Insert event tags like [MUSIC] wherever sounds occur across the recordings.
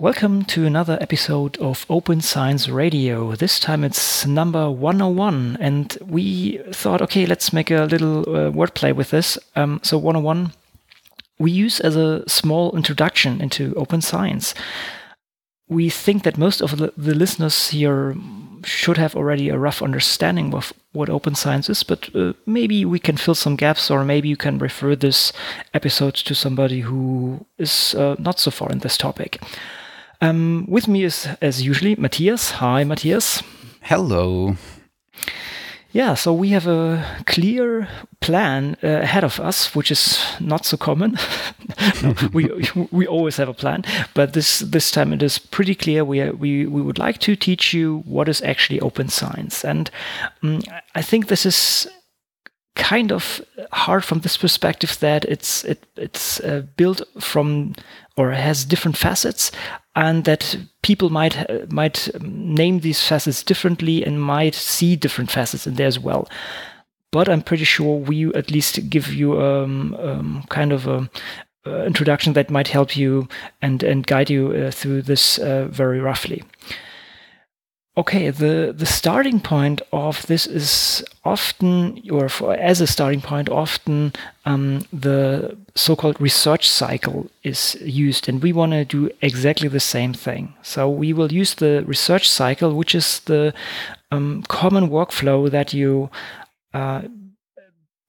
Welcome to another episode of Open Science Radio. This time it's number 101, and we thought, okay, let's make a little uh, wordplay with this. Um, so, 101 we use as a small introduction into open science. We think that most of the, listeners here should have already a rough understanding of what open science is, but uh, maybe we can fill some gaps, or maybe you can refer this episode to somebody who is uh, not so far in this topic. Um, with me is, as usually, Matthias. Hi, Matthias. Hello. Yeah, so we have a clear plan uh, ahead of us, which is not so common. [LAUGHS] no, [LAUGHS] we we always have a plan, but this this time it is pretty clear. We we we would like to teach you what is actually open science, and um, I think this is kind of hard from this perspective that it's it, it's uh, built from or has different facets and that people might uh, might name these facets differently and might see different facets in there as well. But i'm pretty sure we at least give you um, um, kind of a uh, introduction that might help you and and guide you uh, through this uh, very roughly Okay, the, the starting point of this is often, or for, as a starting point, often um, the so called research cycle is used, and we want to do exactly the same thing. So we will use the research cycle, which is the um, common workflow that you uh,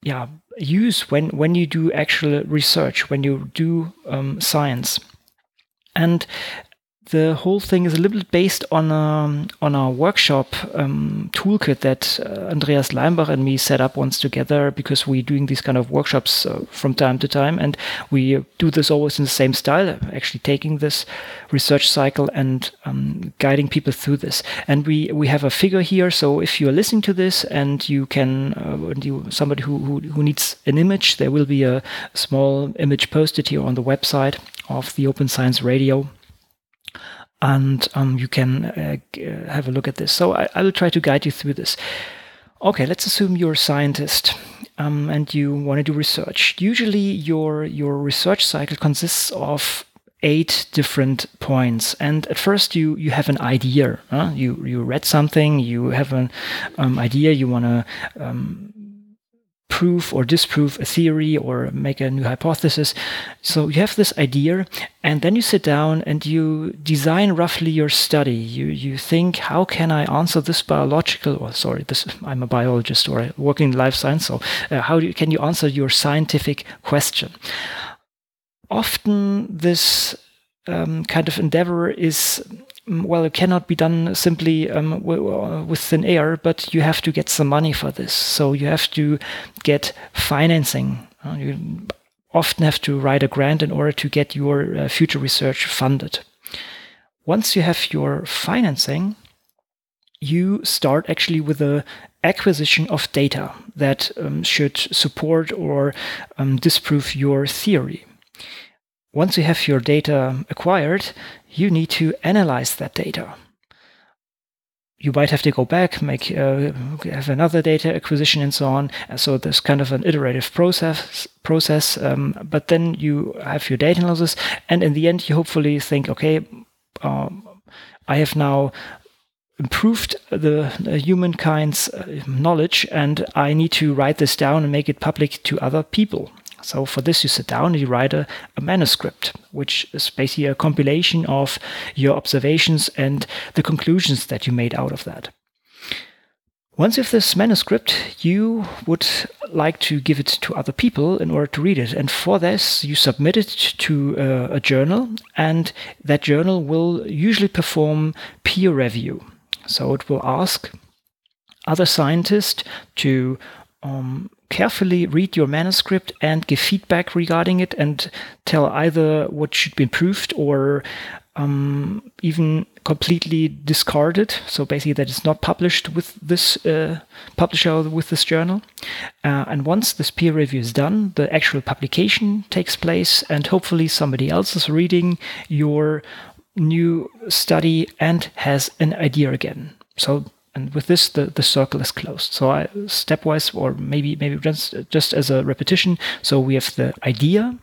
yeah, use when, when you do actual research, when you do um, science. And the whole thing is a little bit based on a, um, on a workshop um, toolkit that uh, Andreas Leimbach and me set up once together because we're doing these kind of workshops uh, from time to time, and we do this always in the same style, actually taking this research cycle and um, guiding people through this. And we we have a figure here, so if you are listening to this and you can, uh, you somebody who, who who needs an image, there will be a small image posted here on the website of the Open Science Radio and um, you can uh, uh, have a look at this. So I, I, will try to guide you through this. Okay, let's assume you're a scientist um, and you want to do research. Usually, your your research cycle consists of eight different points and at first you you have an idea huh? you you read something you have an um, idea you want to um, prove or disprove a theory or make a new hypothesis. So you have this idea, and then you sit down and you design roughly your study. You you think, how can I answer this biological? Or sorry, this I'm a biologist or working in life science. So uh, how do, can you answer your scientific question? Often this um, kind of endeavor is well, it cannot be done simply um, with thin air, but you have to get some money for this. So you have to get financing. Uh, you often have to write a grant in order to get your uh, future research funded. Once you have your financing, you start actually with the acquisition of data that um, should support or um, disprove your theory once you have your data acquired, you need to analyze that data. You might have to go back, make uh, have another data acquisition, and so on. So there's kind of an iterative process. Process, um, but then you have your data analysis, and in the end, you hopefully think, okay, um, I have now improved the, the humankind's uh, knowledge, and I need to write this down and make it public to other people. So for this, you sit down and you write a, a, manuscript, which is basically a compilation of your observations and the conclusions that you made out of that. Once you have this manuscript, you would like to give it to other people in order to read it. And for this, you submit it to uh, a journal, and that journal will usually perform peer review. So it will ask other scientists to um, carefully read your manuscript and give feedback regarding it and tell either what should be improved or um, even completely discarded. So basically, that is not published with this uh, publisher with this journal. Uh, and once this peer review is done, the actual publication takes place, and hopefully somebody else is reading your new study and has an idea again. So and with this the, the circle is closed. So I, stepwise or maybe maybe just just as a repetition so we have the idea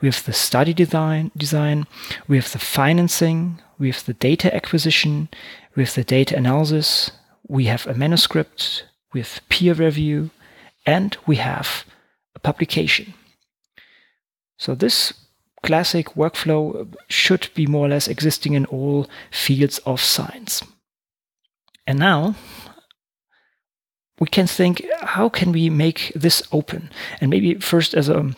we have the study design design we have the financing we have the data acquisition we have the data analysis we have a manuscript we have peer review and we have a publication. So this classic workflow should be more or less existing in all fields of science and now we can think, how can we make this open? And maybe first as a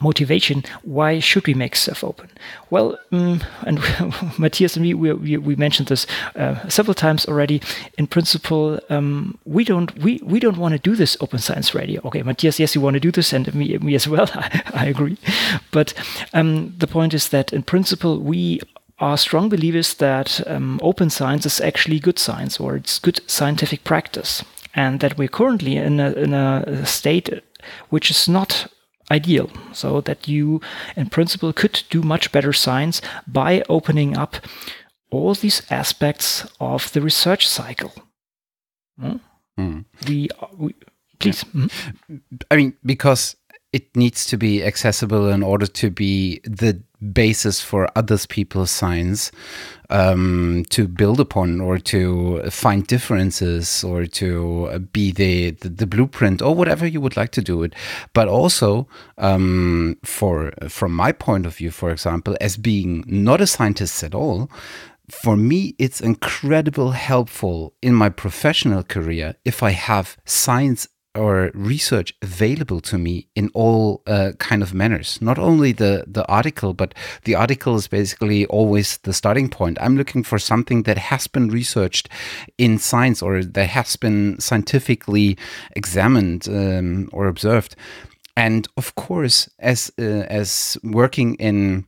motivation, why should we make stuff open? Well, um, and [LAUGHS] Matthias and me, we, we, we mentioned this uh, several times already. In principle, um, we don't we, we don't want to do this open science radio. Okay, Matthias, yes, you want to do this, and me me as well. [LAUGHS] I, I agree, but um, the point is that in principle we are strong believers that um, open science is actually good science or it's good scientific practice, and that we're currently in a, in a state which is not ideal. So that you, in principle, could do much better science by opening up all these aspects of the research cycle. Hmm? Mm. We, we, please. Yeah. Mm. I mean, because it needs to be accessible in order to be the basis for others people's science um, to build upon or to find differences or to be the, the, the blueprint or whatever you would like to do it. But also um, for from my point of view for example as being not a scientist at all for me, it's incredible helpful in my professional career if I have science or research available to me in all uh, kind of manners. Not only the the article but the article is basically always the starting point. I'm looking for something that has been researched in science or that has been scientifically examined um, or observed. And of course as uh, as working in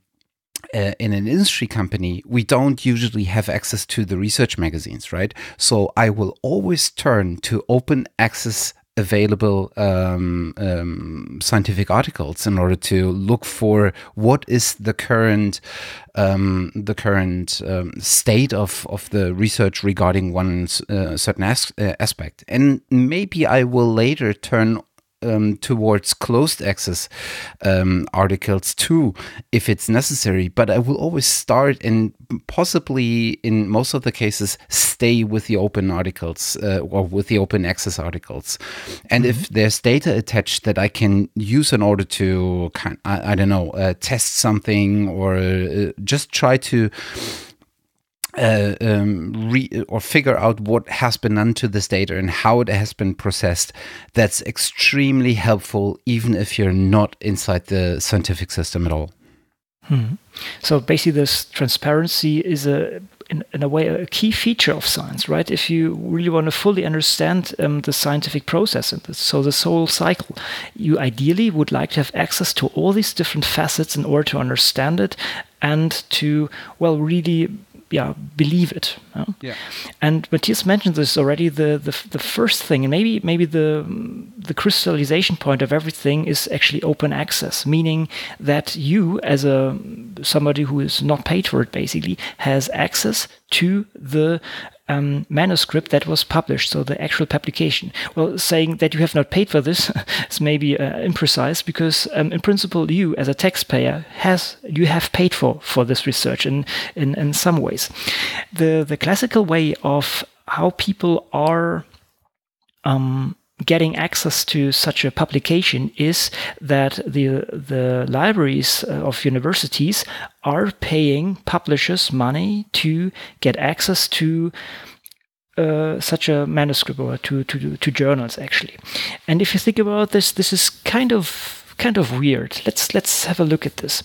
uh, in an industry company, we don't usually have access to the research magazines, right? So I will always turn to open access available um, um, scientific articles in order to look for what is the current um, the current um, state of, of the research regarding one uh, certain as uh, aspect. And maybe I will later turn um, towards closed access um, articles too, if it's necessary. But I will always start and possibly, in most of the cases, stay with the open articles uh, or with the open access articles. And mm -hmm. if mm-hmm. there's data attached that I can use in order to, kind, I, I don't know, uh, test something or uh, just try to uh, um, re- or figure out what has been done to this data and how it has been processed. That's extremely helpful, even if you're not inside the scientific system at all. Hmm. So basically, this transparency is a in, in, a way a key feature of science, right? If you really want to fully understand um, the scientific process and so this whole cycle, you ideally would like to have access to all these different facets in order to understand it and to well really yeah believe it. Yeah. And Matthias mentioned this already. The, the the first thing, and maybe maybe the the crystallization point of everything is actually open access, meaning that you, as a somebody who is not paid for it, basically has access to the um, manuscript that was published, so the actual publication. Well, saying that you have not paid for this [LAUGHS] is maybe uh, imprecise because, um, in principle, you as a taxpayer has you have paid for for this research in in, in some ways. The the classical way of how people are um, getting access to such a publication is that the the libraries uh, of universities are paying publishers money to get access to uh, such a manuscript or to, to to journals actually. And if you think about this, this is kind of kind of weird. Let's let's have a look at this.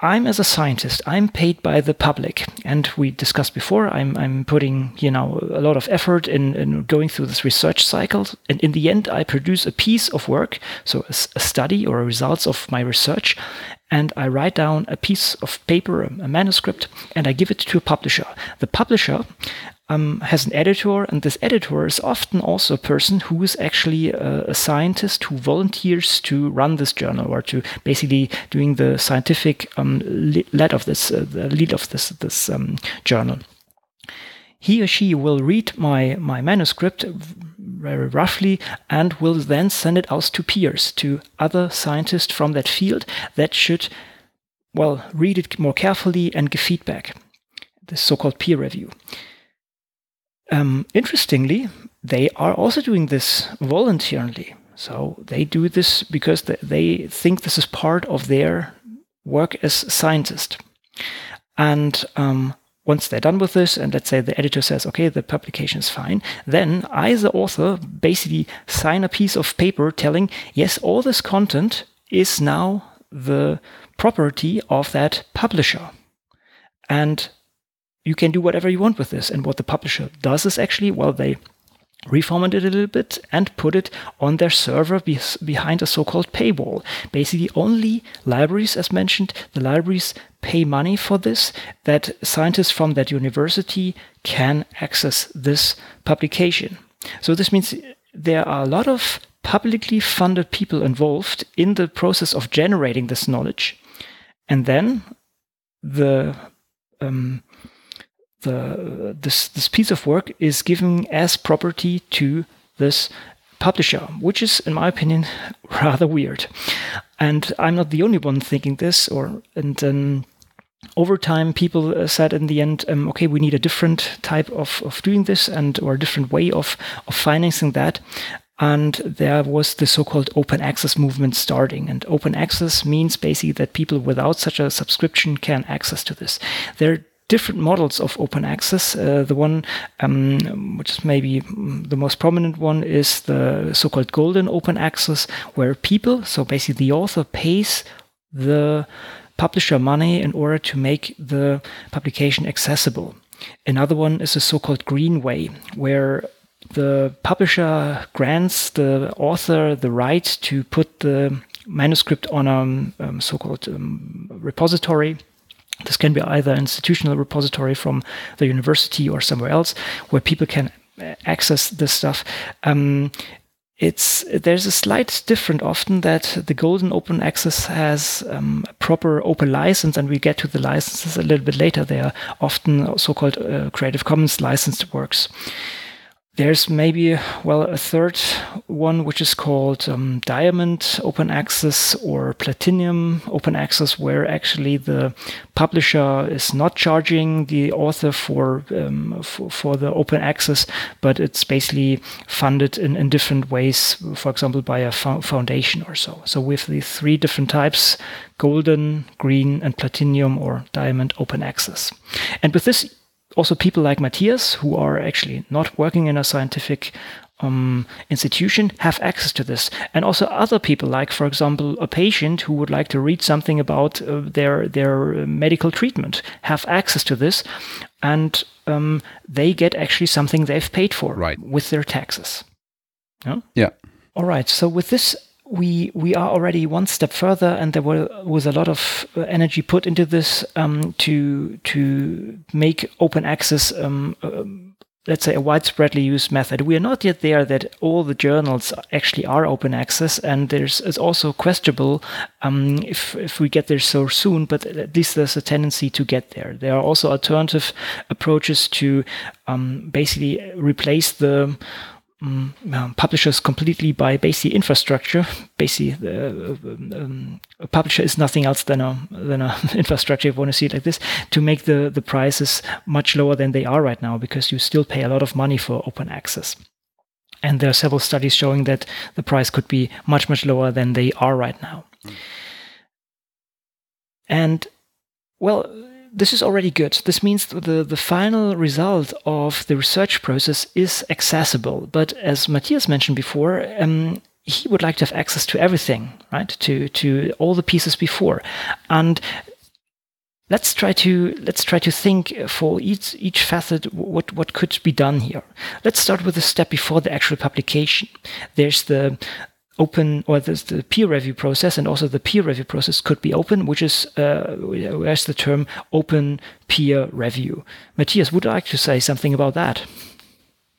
I'm as a scientist, I'm paid by the public, and we discussed before. I'm I'm putting you know a lot of effort in, in going through this research cycle, and in the end, I produce a piece of work, so a, a study or results of my research, and I write down a piece of paper, a manuscript, and I give it to a publisher. The publisher um, has an editor, and this editor is often also a person who is actually a, a, scientist who volunteers to run this journal or to basically doing the scientific um, lead of this, uh, the lead of this this um, journal. he or she will read my, my manuscript very roughly and will then send it out to peers, to other scientists from that field that should, well, read it more carefully and give feedback. The so called peer review. Um, interestingly, they are also doing this voluntarily. So they do this because they think this is part of their work as scientists. And um, once they're done with this, and let's say the editor says, okay, the publication is fine, then I, the author, basically sign a piece of paper telling, yes, all this content is now the property of that publisher. And you can do whatever you want with this. And what the publisher does is actually, well, they reformat it a little bit and put it on their server be behind a so-called paywall. Basically, only libraries, as mentioned, the libraries pay money for this, that scientists from that university can access this publication. So this means there are a lot of publicly funded people involved in the process of generating this knowledge. And then the um, the this this piece of work is given as property to this publisher, which is, in my opinion, [LAUGHS] rather weird. And I'm not the only one thinking this. Or and um, over time, people uh, said in the end, um, okay, we need a different type of, of doing this and or a different way of of financing that. And there was the so-called open access movement starting. And open access means basically that people without such a subscription can access to this. There different models of open access. Uh, the one, um, which is maybe the most prominent one, is the so-called golden open access, where people, so basically the author, pays the publisher money in order to make the publication accessible. Another one is a so-called green way, where the publisher grants the author the right to put the manuscript on a um, so-called um, repository this can be either an institutional repository from the university or somewhere else where people can uh, access this stuff. Um, it's there's a slight difference often that the golden open access has um, a proper open license and we get to the licenses a little bit later they are often so-called uh, creative commons licensed works there's maybe, well, a third one, which is called um, Diamond Open Access or Platinum Open Access, where actually the publisher is not charging the author for, um, for, for, the open access, but it's basically funded in, in different ways, for example, by a fo foundation or so. So with the three different types, golden, green, and platinum or diamond open access. And with this, also people like Matthias, who are actually not working in a scientific um, institution, have access to this. And also other people, like, for example, a patient who would like to read something about uh, their, their medical treatment, have access to this. And um, they get actually something they've paid for right. with their taxes. Yeah. yeah. All right. So with this we we are already one step further, and there were, was a lot of uh, energy put into this um, to to make open access. Um, uh, let's say a widespreadly used method. We are not yet there that all the journals actually are open access, and there's it's also questionable um, if if we get there so soon. But at least there's a tendency to get there. There are also alternative approaches to um, basically replace the um, publishers completely by basically infrastructure. Basically, uh, um, a publisher is nothing else than a than a [LAUGHS] infrastructure. If you want to see it like this, to make the the prices much lower than they are right now, because you still pay a lot of money for open access. And there are several studies showing that the price could be much much lower than they are right now. Mm. And well this is already good. This means the, the final result of the research process is accessible. But as Matthias mentioned before, um, he would like to have access to everything, right? To to all the pieces before, and let's try to let's try to think for each each facet what what could be done here. Let's start with the step before the actual publication. There's the open or the, the, peer review process and also the peer review process could be open, which is uh, where's the term open peer review. Matthias, would like to say something about that?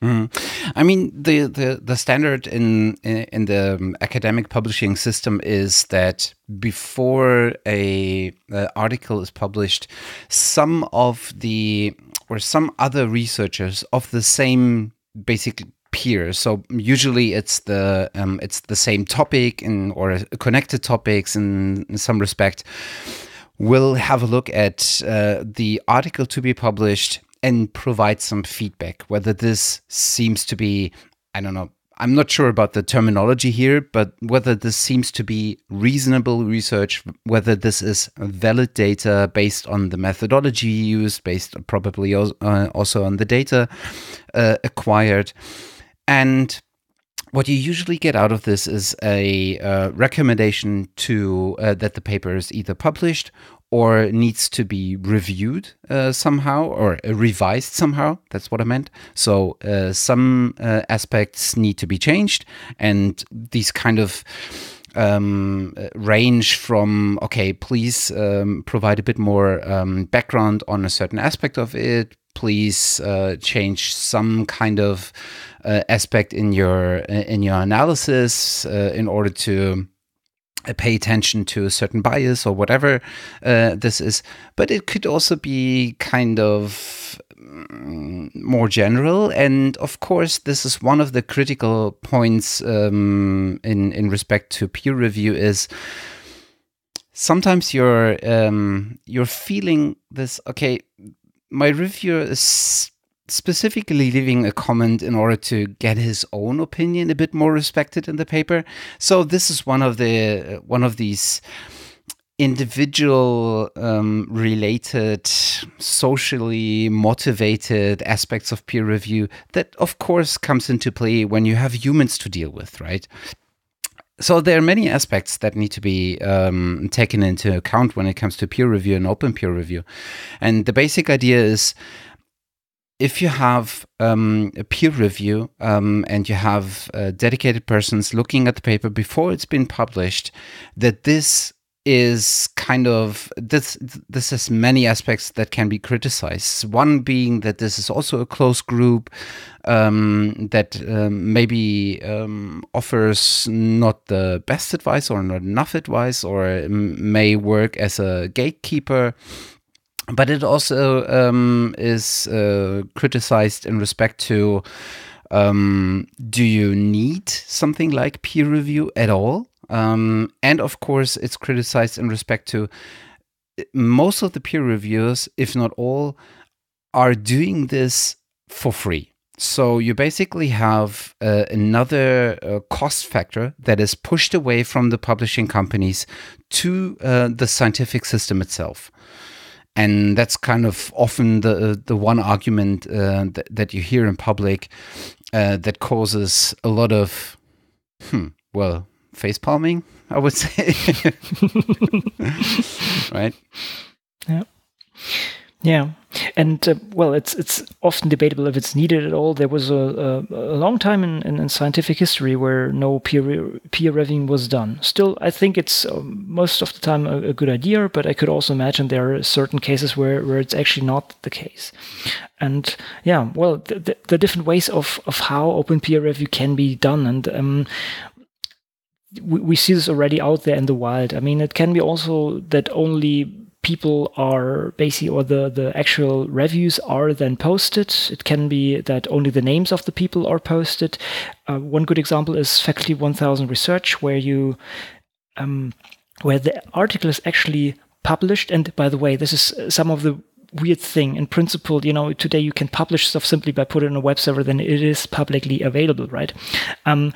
Mm. I mean, the, the, the standard in, in the um, academic publishing system is that before a, a article is published, some of the or some other researchers of the same basic peers. So usually it's the um, it's the same topic in or connected topics in, in some respect. We'll have a look at uh, the article to be published and provide some feedback whether this seems to be I don't know I'm not sure about the terminology here, but whether this seems to be reasonable research, whether this is valid data based on the methodology used, based probably uh, also on the data uh, acquired. And what you usually get out of this is a uh, recommendation to uh, that the paper is either published or needs to be reviewed uh, somehow or uh, revised somehow. That's what I meant. So uh, some uh, aspects need to be changed, and these kind of um, range from okay, please um, provide a bit more um, background on a certain aspect of it. Please uh, change some kind of uh, aspect in your in your analysis in order to uh, pay attention to a certain bias or whatever uh, this is. But it could also be kind of mm, more general. And of course, this is one of the critical points um, in in respect to peer review is sometimes you're um, you're feeling this. Okay, my reviewer is specifically leaving a comment in order to get his own opinion a bit more respected in the paper. So this is one of the uh, one of these individual um, related socially motivated aspects of peer review that of course comes into play when you have humans to deal with right so there are many aspects that need to be um, taken into account when it comes to peer review and open peer review. And the basic idea is if you have um, a peer review um, and you have uh, dedicated persons looking at the paper before it's been published, that this is kind of this this has many aspects that can be criticized one being that this is also a close group um, that um, maybe um, offers not the best advice or not enough advice or may work as a gatekeeper but it also um, is uh, criticized in respect to um, do you need something like peer review at all? Um, and of course, it's criticized in respect to most of the peer reviewers, if not all, are doing this for free. So you basically have uh, another uh, cost factor that is pushed away from the publishing companies to uh, the scientific system itself and that's kind of often the the one argument that, that you hear in public that causes a lot of hmm, well face palming i would say [LAUGHS] right yeah yeah, and uh, well, it's it's often debatable if it's needed at all. There was a, a, a long time in, in, in, scientific history where no peer peer reviewing was done. Still, I think it's um, most of the time a, a, good idea, but I could also imagine there are certain cases where, where it's actually not the case. And yeah, well, the, the, the different ways of, of how open peer review can be done, and um, we, we see this already out there in the wild. I mean, it can be also that only people are basically, or the, the actual reviews are then posted. It can be that only the names of the people are posted. Uh, one good example is Faculty 1000 Research, where you, um, where the article is actually published. And by the way, this is some of the weird thing. In principle, you know, today you can publish stuff simply by putting on a web server, then it is publicly available, right? Um,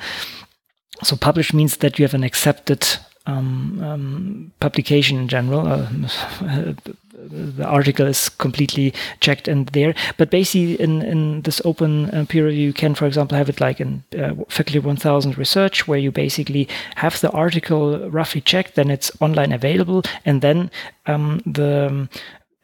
so publish means that you have an accepted um, um, publication in general. Uh, the article is completely checked in there. But basically, in, in this open uh, peer review, you can, for example, have it like in uh, Faculty 1000 Research, where you basically have the article roughly checked, then it's online available, and then um, the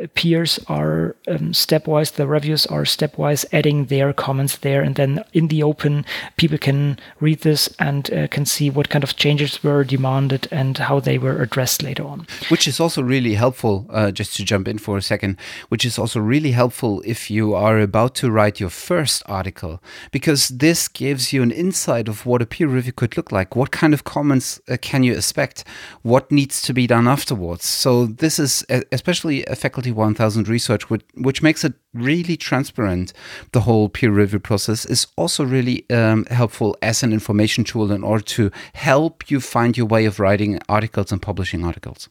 peers are um, stepwise, the reviews are stepwise adding their comments there. And then in the open, people can read this and uh, can see what kind of changes were demanded and how they were addressed later on. Which is also really helpful, uh, just to jump in for a second, which is also really helpful if you are about to write your first article, because this gives you an insight of what a peer review could look like. What kind of comments uh, can you expect? What needs to be done afterwards? So this is especially a faculty 41000 research, which, which makes it really transparent. The whole peer review process is also really um, helpful as an information tool in order to help you find your way of writing articles and publishing articles.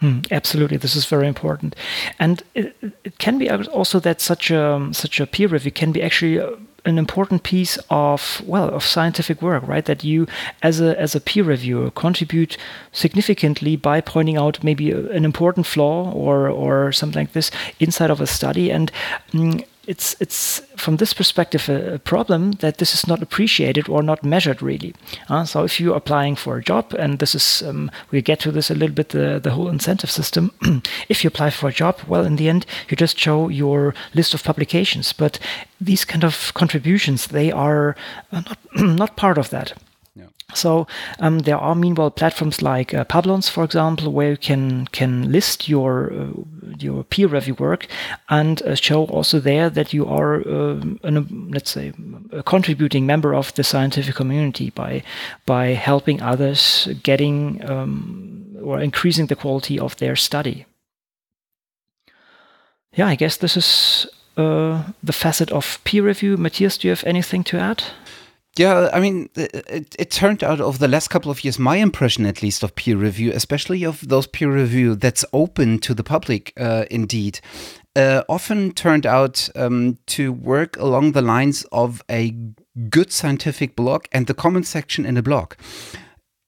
Hmm, absolutely, this is very important, and it, it, can be also that such a such a peer review can be actually uh, an important piece of well of scientific work, right? That you, as a as a peer reviewer, contribute significantly by pointing out maybe an important flaw or or something like this inside of a study, and mm, it's it's from this perspective a, a, problem that this is not appreciated or not measured really. Uh, so if you're applying for a job, and this is um, we get to this a little bit the the whole incentive system. [CLEARS THROAT] if you apply for a job, well, in the end, you just show your list of publications, but these kind of contributions they are uh, not [CLEARS THROAT] not part of that. So um, there are meanwhile platforms like uh, Publons, for example, where you can can list your uh, your peer review work and uh, show also there that you are uh, an, let's say a contributing member of the scientific community by by helping others getting um, or increasing the quality of their study. Yeah, I guess this is uh, the facet of peer review. Matthias, do you have anything to add? Yeah, I mean, it, it, turned out over the last couple of years, my impression at least of peer review, especially of those peer review that's open to the public, uh, indeed, uh, often turned out um, to work along the lines of a good scientific blog and the comment section in a blog.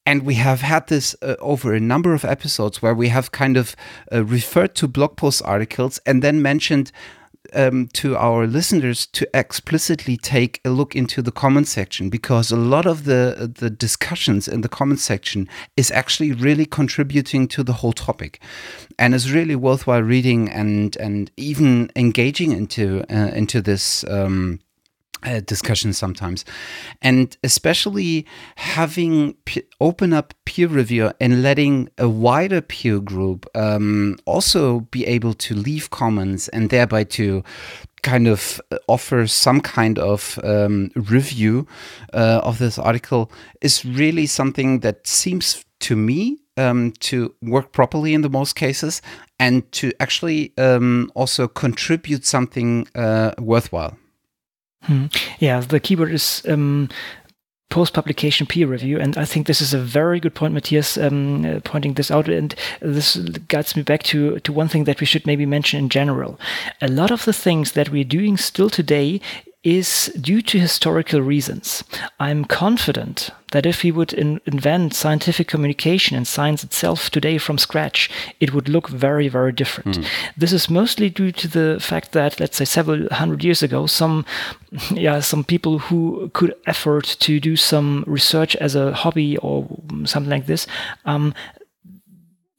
And we have had this uh, over a number of episodes where we have kind of uh, referred to blog post articles and then mentioned um, to our listeners to explicitly take a look into the comment section because a lot of the the discussions in the comment section is actually really contributing to the whole topic, and is really worthwhile reading and and even engaging into uh, into this. Um, uh, discussions sometimes. And especially having open up peer review and letting a wider peer group um, also be able to leave comments and thereby to kind of offer some kind of um, review uh, of this article is really something that seems to me um, to work properly in the most cases and to actually um, also contribute something uh, worthwhile Hmm. Yeah, the keyword is um, post publication peer review. And I think this is a very good point, Matthias, um, uh, pointing this out. And this guides me back to, to one thing that we should maybe mention in general. A lot of the things that we're doing still today is due to historical reasons. I'm confident that if we would in invent scientific communication and science itself today from scratch, it would look very, very different. Mm. This is mostly due to the fact that, let's say, several hundred years ago, some, [LAUGHS] yeah, some people who could afford to do some research as a hobby or something like this, um,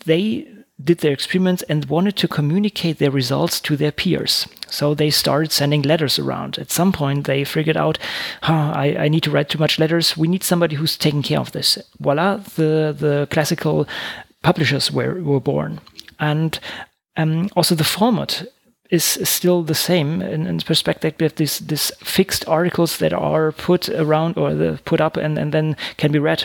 they did their experiments and wanted to communicate their results to their peers. So they started sending letters around. At some point, they figured out, huh, I, I need to write too much letters. We need somebody who's taking care of this. Voila, the, the classical publishers were, were born. And um, also the format is still the same in, in perspective we have this fixed articles that are put around or put up and, and then can be read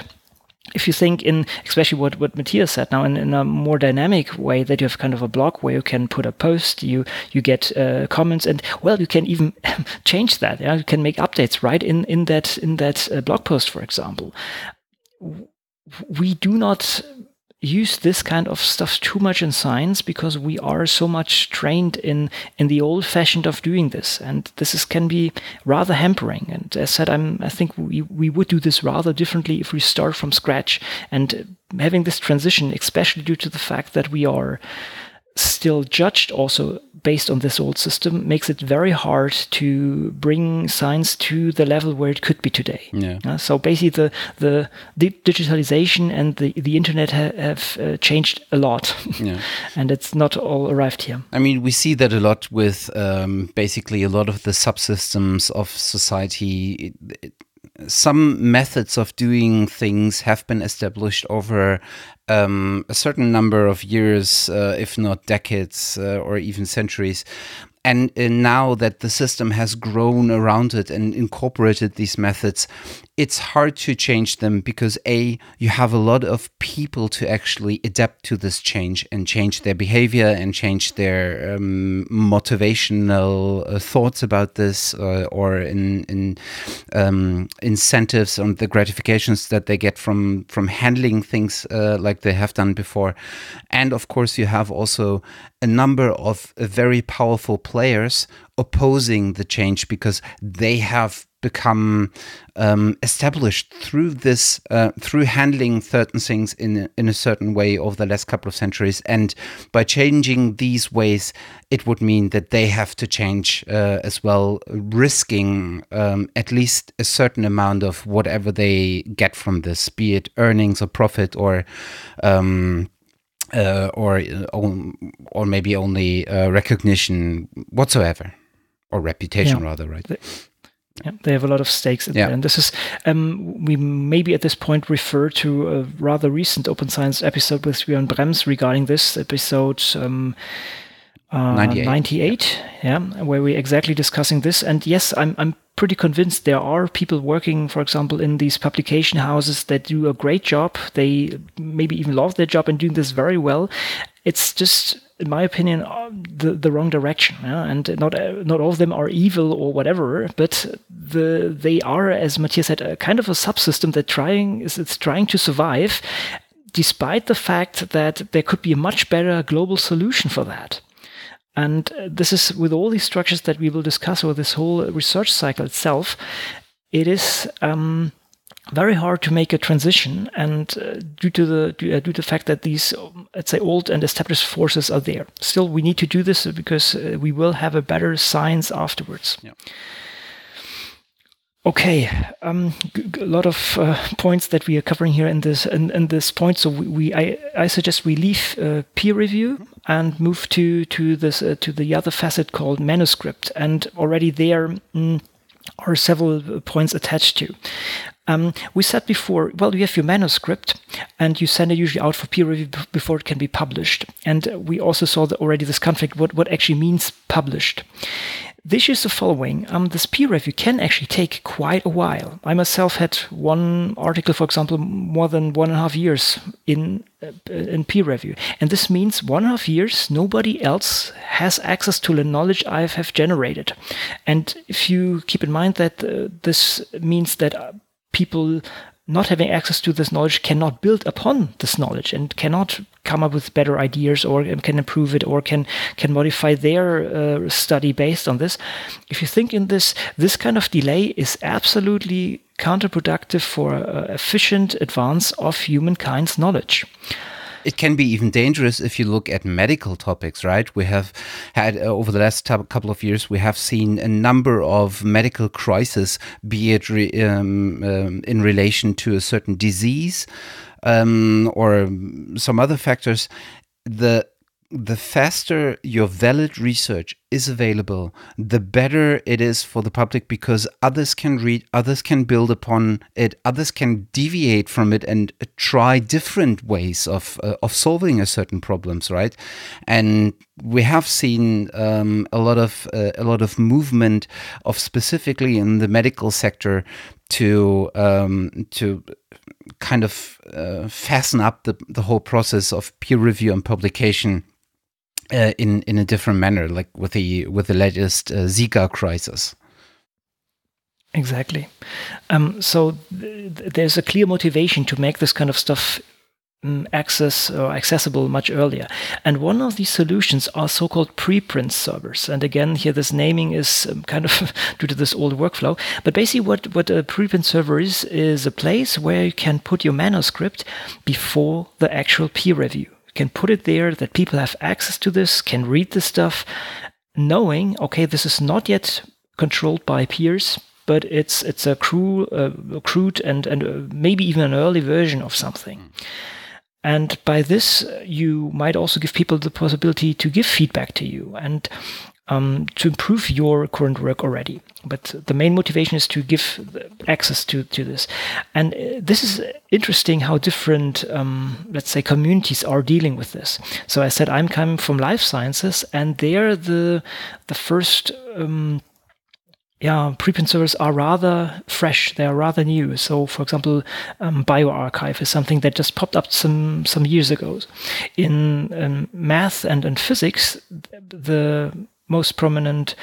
if you think in especially what, what Matthias said now in, in a more dynamic way that you have kind of a blog where you can put a post, you you get uh, comments, and well, you can even [LAUGHS] change that. Yeah? You can make updates right in in that in that uh, blog post, for example. We do not use this kind of stuff too much in science because we are so much trained in in the old fashioned of doing this. And this is can be rather hampering. And as said I'm I think we we would do this rather differently if we start from scratch. And having this transition especially due to the fact that we are still judged also based on this old system makes it very hard to bring science to the level where it could be today. Yeah. Uh, so basically, the the digitalization and the the internet ha have uh, changed a lot, yeah. [LAUGHS] and it's not all arrived here. I mean, we see that a lot with um, basically a lot of the subsystems of society. It, it, some methods of doing things have been established over um, a certain number of years, uh, if not decades uh, or even centuries. And uh, now that the system has grown around it and incorporated these methods, it's hard to change them because a you have a lot of people to actually adapt to this change and change their behavior and change their um, motivational uh, thoughts about this uh, or in, in um, incentives on the gratifications that they get from from handling things uh, like they have done before. And of course you have also a number of very powerful players opposing the change because they have become um, established through this uh, through handling certain things in in a certain way over the last couple of centuries and by changing these ways it would mean that they have to change uh, as well risking um, at least a certain amount of whatever they get from this be it earnings or profit or um, uh, or or maybe only uh, recognition whatsoever or reputation Yeah. rather right Yeah, they have a lot of stakes in Yeah. there. And this is, um, we maybe at this point refer to a rather recent Open Science episode with Björn Brembs regarding this episode um, uh, 98. 98, yeah, where we're exactly discussing this. And yes, I'm, I'm pretty convinced there are people working, for example, in these publication houses that do a great job. They maybe even love their job and doing this very well. It's just, in my opinion, uh, the the wrong direction. Yeah? And not uh, not all of them are evil or whatever, but the they are, as Matthias said, a kind of a subsystem that trying is it's trying to survive, despite the fact that there could be a much better global solution for that. And uh, this is with all these structures that we will discuss or this whole research cycle itself, it is um, very hard to make a transition, and uh, due to the due, uh, due to the fact that these let's say old and established forces are there. Still, we need to do this because uh, we will have a better science afterwards. Yeah. Okay, um, a lot of uh, points that we are covering here in this in, in this point. So we, we I, I suggest we leave uh, peer review and move to to this uh, to the other facet called manuscript. And already there mm, are several uh, points attached to. Um, we said before, well, you have your manuscript, and you send it usually out for peer review before it can be published. And uh, we also saw already this conflict. What what actually means published? The issue is the following. Um, this peer review can actually take quite a while. I myself had one article, for example, more than one and a half years in uh, in peer review, and this means one and a half years nobody else has access to the knowledge I have generated. And if you keep in mind that uh, this means that uh, people not having access to this knowledge cannot build upon this knowledge and cannot come up with better ideas or can improve it or can can modify their uh, study based on this. If you think in this this kind of delay is absolutely counterproductive for uh, efficient advance of humankind's knowledge it can be even dangerous if you look at medical topics, right? We have had uh, over the last couple of years, we have seen a number of medical crises, be it re, um, um, in relation to a certain disease um, or some other factors. The the faster your valid research is available, the better it is for the public because others can read, others can build upon it, others can deviate from it and try different ways of uh, of solving a certain problems, right? And we have seen um, a lot of uh, a lot of movement of specifically in the medical sector to um, to kind of uh, fasten up the, the whole process of peer review and publication uh, in in a different manner, like with the with the latest uh, Zika crisis. Exactly. Um, so th- th- there's a clear motivation to make this kind of stuff um, access or accessible much earlier. And one of these solutions are so-called preprint servers. And again, here this naming is um, [LAUGHS] kind of [LAUGHS] due to this old workflow. But basically, what what a preprint server is is a place where you can put your manuscript before the actual peer review. Can put it there that people have access to this, can read the stuff, knowing okay, this is not yet controlled by peers, but it's it's a crude, uh, crude and and uh, maybe even an early version of something. And by this, you might also give people the possibility to give feedback to you and um, to improve your current work already. But the main motivation is to give access to, to this. And uh, this is interesting how different, um, let's say, communities are dealing with this. So I said I'm coming from life sciences, and there the the first um, yeah, preprint servers are rather fresh. They are rather new. So, for example, um, bioRxiv is something that just popped up some some years ago. In um, math and in physics, the most prominent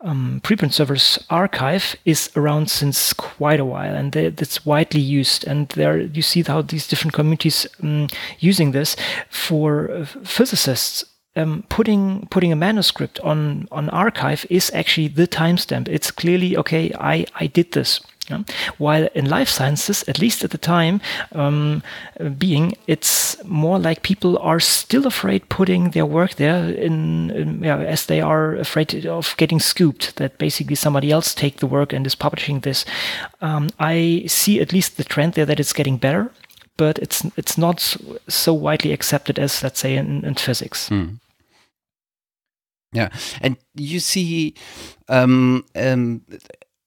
um, preprint servers arXiv is around since quite a while, and they, it's widely used. And there you see how these different communities um, using this for uh, physicists um, putting putting a manuscript on on arXiv is actually the timestamp. It's clearly okay. I I did this. Yeah. While in life sciences, at least at the time um, being, it's more like people are still afraid putting their work there in, in yeah, as they are afraid of getting scooped. That basically somebody else take the work and is publishing this. Um, I see at least the trend there that it's getting better, but it's it's not so widely accepted as let's say in, in physics. Mm. Yeah, and you see, um, um,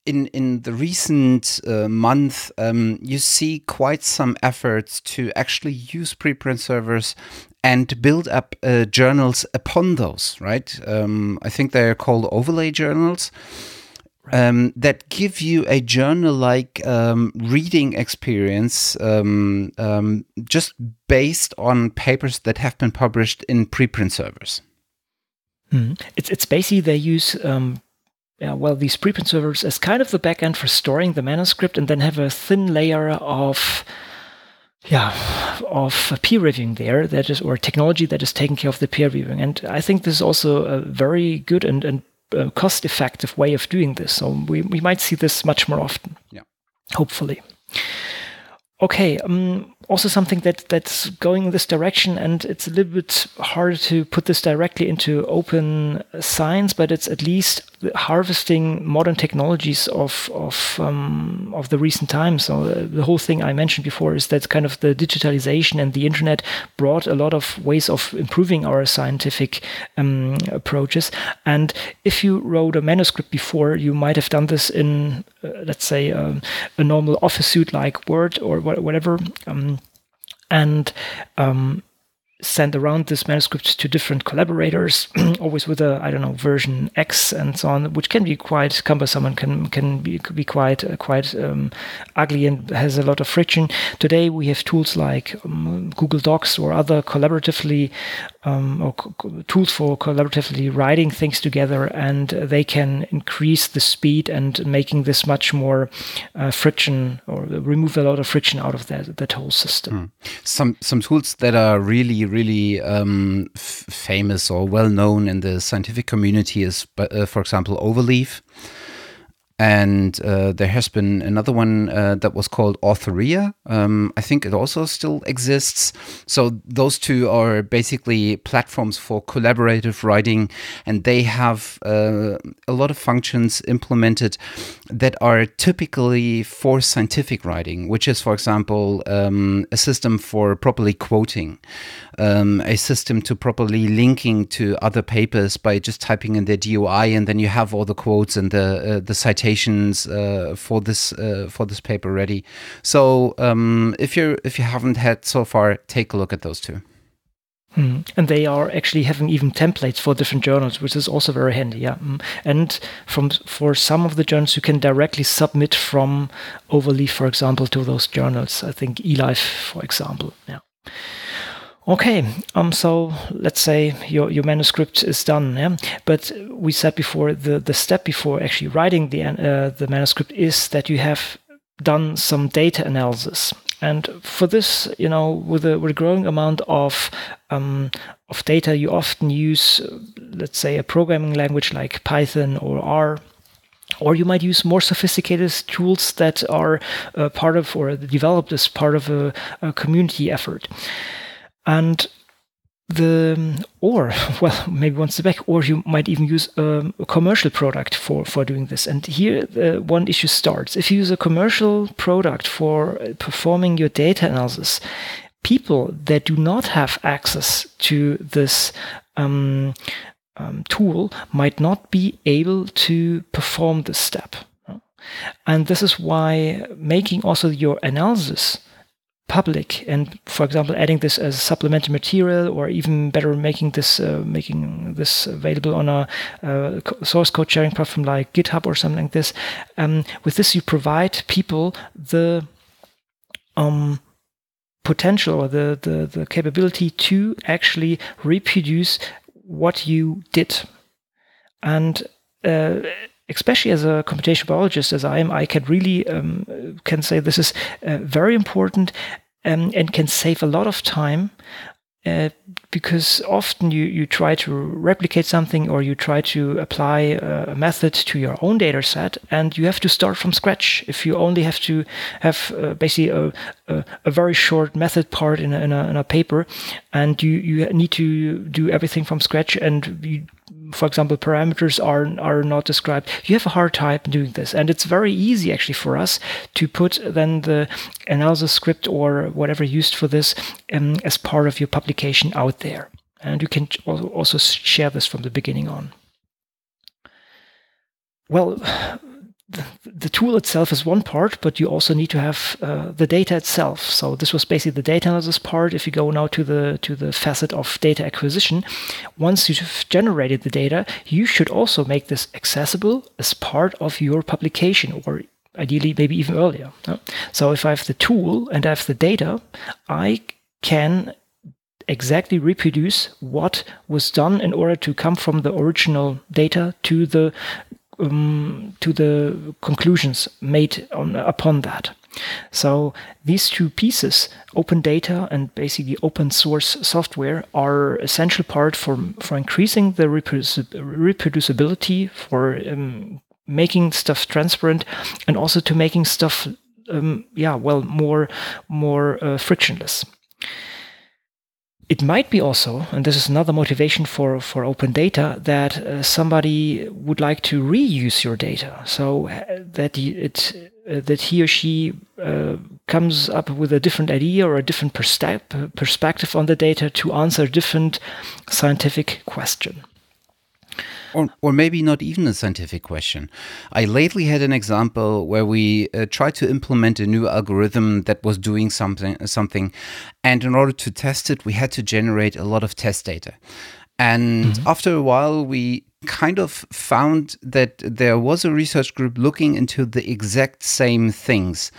in in the recent uh, month, um, you see quite some efforts to actually use preprint servers and build up uh, journals upon those. Right? Um, I think they are called overlay journals. Um, that give you a journal-like um, reading experience, um, um, just based on papers that have been published in preprint servers. Mm. It's it's basically they use um, yeah, well these preprint servers as kind of the backend for storing the manuscript, and then have a thin layer of yeah of peer reviewing there that is or technology that is taking care of the peer reviewing. And I think this is also a very good and and uh, cost effective way of doing this. So we we might see this much more often. Yeah, hopefully. Okay, um, also something that that's going in this direction, and it's a little bit harder to put this directly into open science, but it's at least harvesting modern technologies of of um, of the recent times. So uh, the whole thing I mentioned before is that kind of the digitalization and the internet brought a lot of ways of improving our scientific um, approaches. And if you wrote a manuscript before, you might have done this in, uh, let's say, um, a normal office suite like Word or whatever. Um, and um, send around this manuscript to different collaborators, [CLEARS THROAT] always with a I don't know version X and so on, which can be quite cumbersome and can can be be quite uh, quite um, ugly and has a lot of friction. Today we have tools like um, Google Docs or other collaboratively um, or tools for collaboratively writing things together, and they can increase the speed and making this much more uh, friction or remove a lot of friction out of that that whole system. Mm. Some some tools that are really really um, famous or well known in the scientific community is, uh, for example, Overleaf. And uh, there has been another one uh, that was called Authorea. Um, I think it also still exists. So those two are basically platforms for collaborative writing, and they have uh, a lot of functions implemented that are typically for scientific writing, which is, for example, um, a system for properly quoting, um, a system to properly linking to other papers by just typing in their DOI, and then you have all the quotes and the uh, the citations uh, for this uh, for this paper ready. So um, if you if you haven't had so far, take a look at those two. Mm. And they are actually having even templates for different journals, which is also very handy. Yeah, mm. and from for some of the journals, you can directly submit from Overleaf, for example, to those journals. I think eLife, for example. Yeah. Okay, um, so let's say your, your manuscript is done, yeah? but we said before the, the step before actually writing the, uh, the manuscript is that you have done some data analysis. And for this, you know, with a, with a growing amount of um, of data, you often use, let's say, a programming language like Python or R or you might use more sophisticated tools that are uh, part of or developed as part of a, a community effort and the or [LAUGHS] well maybe one step back or you might even use a, a commercial product for for doing this. And here the one issue starts. If you use a commercial product for performing your data analysis people that do not have access to this um, um, tool might not be able to perform this step. And this is why making also your analysis public and for example adding this as supplementary material or even better making this uh, making this available on a uh, source code sharing platform like github or something like this um, with this you provide people the um, potential or the, the the capability to actually reproduce what you did. And uh, especially as a computational biologist as I am, I can really um, can say this is uh, very important um, and can save a lot of time. Uh, because often you, you try to replicate something or you try to apply a method to your own data set and you have to start from scratch if you only have to have uh, basically a, a, a, very short method part in a, in in a paper and you, you need to do everything from scratch and you for example, parameters are are not described, you have a hard time doing this. And it's very easy actually for us to put then the analysis script or whatever used for this um, as part of your publication out there. And you can also share this from the beginning on. Well, the tool itself is one part, but you also need to have uh, the data itself. So this was basically the data analysis part. If you go now to the to the facet of data acquisition, once you've generated the data, you should also make this accessible as part of your publication, or ideally maybe even earlier. So if I have the tool and I have the data, I can exactly reproduce what was done in order to come from the original data to the um, to the conclusions made on, upon that. So these two pieces, open data and basically open source software, are essential part for for increasing the reproducibility, for um, making stuff transparent, and also to making stuff, um, yeah, well, more more uh, frictionless it might be also, and this is another motivation for, for open data, that uh, somebody would like to reuse your data. So uh, that it uh, that he or she uh, comes up with a different idea or a different perspective on the data to answer a different scientific question. Or, or maybe not even a scientific question. I lately had an example where we uh, tried to implement a new algorithm that was doing something, something, and in order to test it, we had to generate a lot of test data. And mm -hmm. after a while, we kind of found that there was a research group looking into the exact same things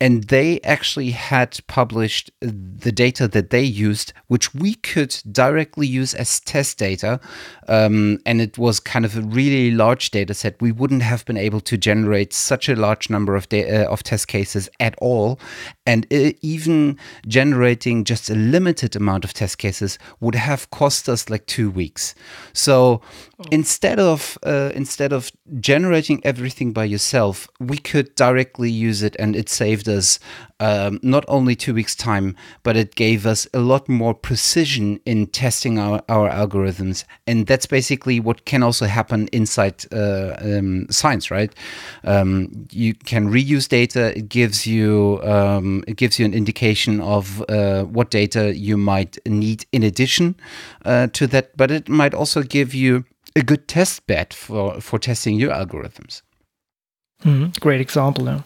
and they actually had published the data that they used, which we could directly use as test data. Um, and it was kind of a really large data set. We wouldn't have been able to generate such a large number of, uh, of test cases at all. And even generating just a limited amount of test cases would have cost us like two weeks. So oh. instead of uh, instead of generating everything by yourself, we could directly use it, and it saved us um, not only two weeks' time, but it gave us a lot more precision in testing our, our algorithms. And that's basically what can also happen inside uh, um, science, right? Um, you can reuse data. It gives you um, it gives you an indication of uh, what data you might need in addition uh, to that, but it might also give you a good test bed for for testing your algorithms. Mm, great example. Yeah.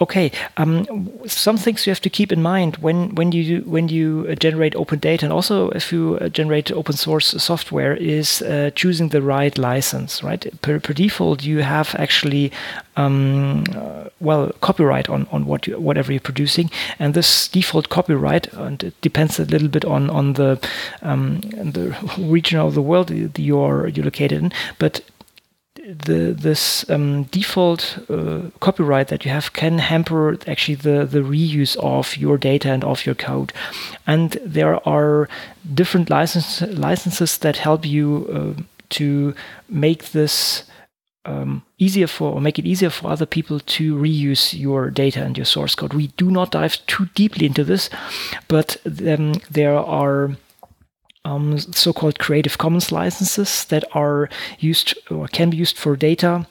Okay, um, some things you have to keep in mind when when you when you uh, generate open data, and also if you uh, generate open source software, is uh, choosing the right license. Right, per, per default, you have actually um, uh, well copyright on on what you, whatever you're producing, and this default copyright, and it depends a little bit on on the um, the [LAUGHS] region of the world you're you're located in, but the this um, default uh, copyright that you have can hamper actually the the reuse of your data and of your code and there are different license, licenses that help you uh, to make this um, easier for or make it easier for other people to reuse your data and your source code. We do not dive too deeply into this, but um, there are um, so-called Creative Commons licenses that are used or can be used for data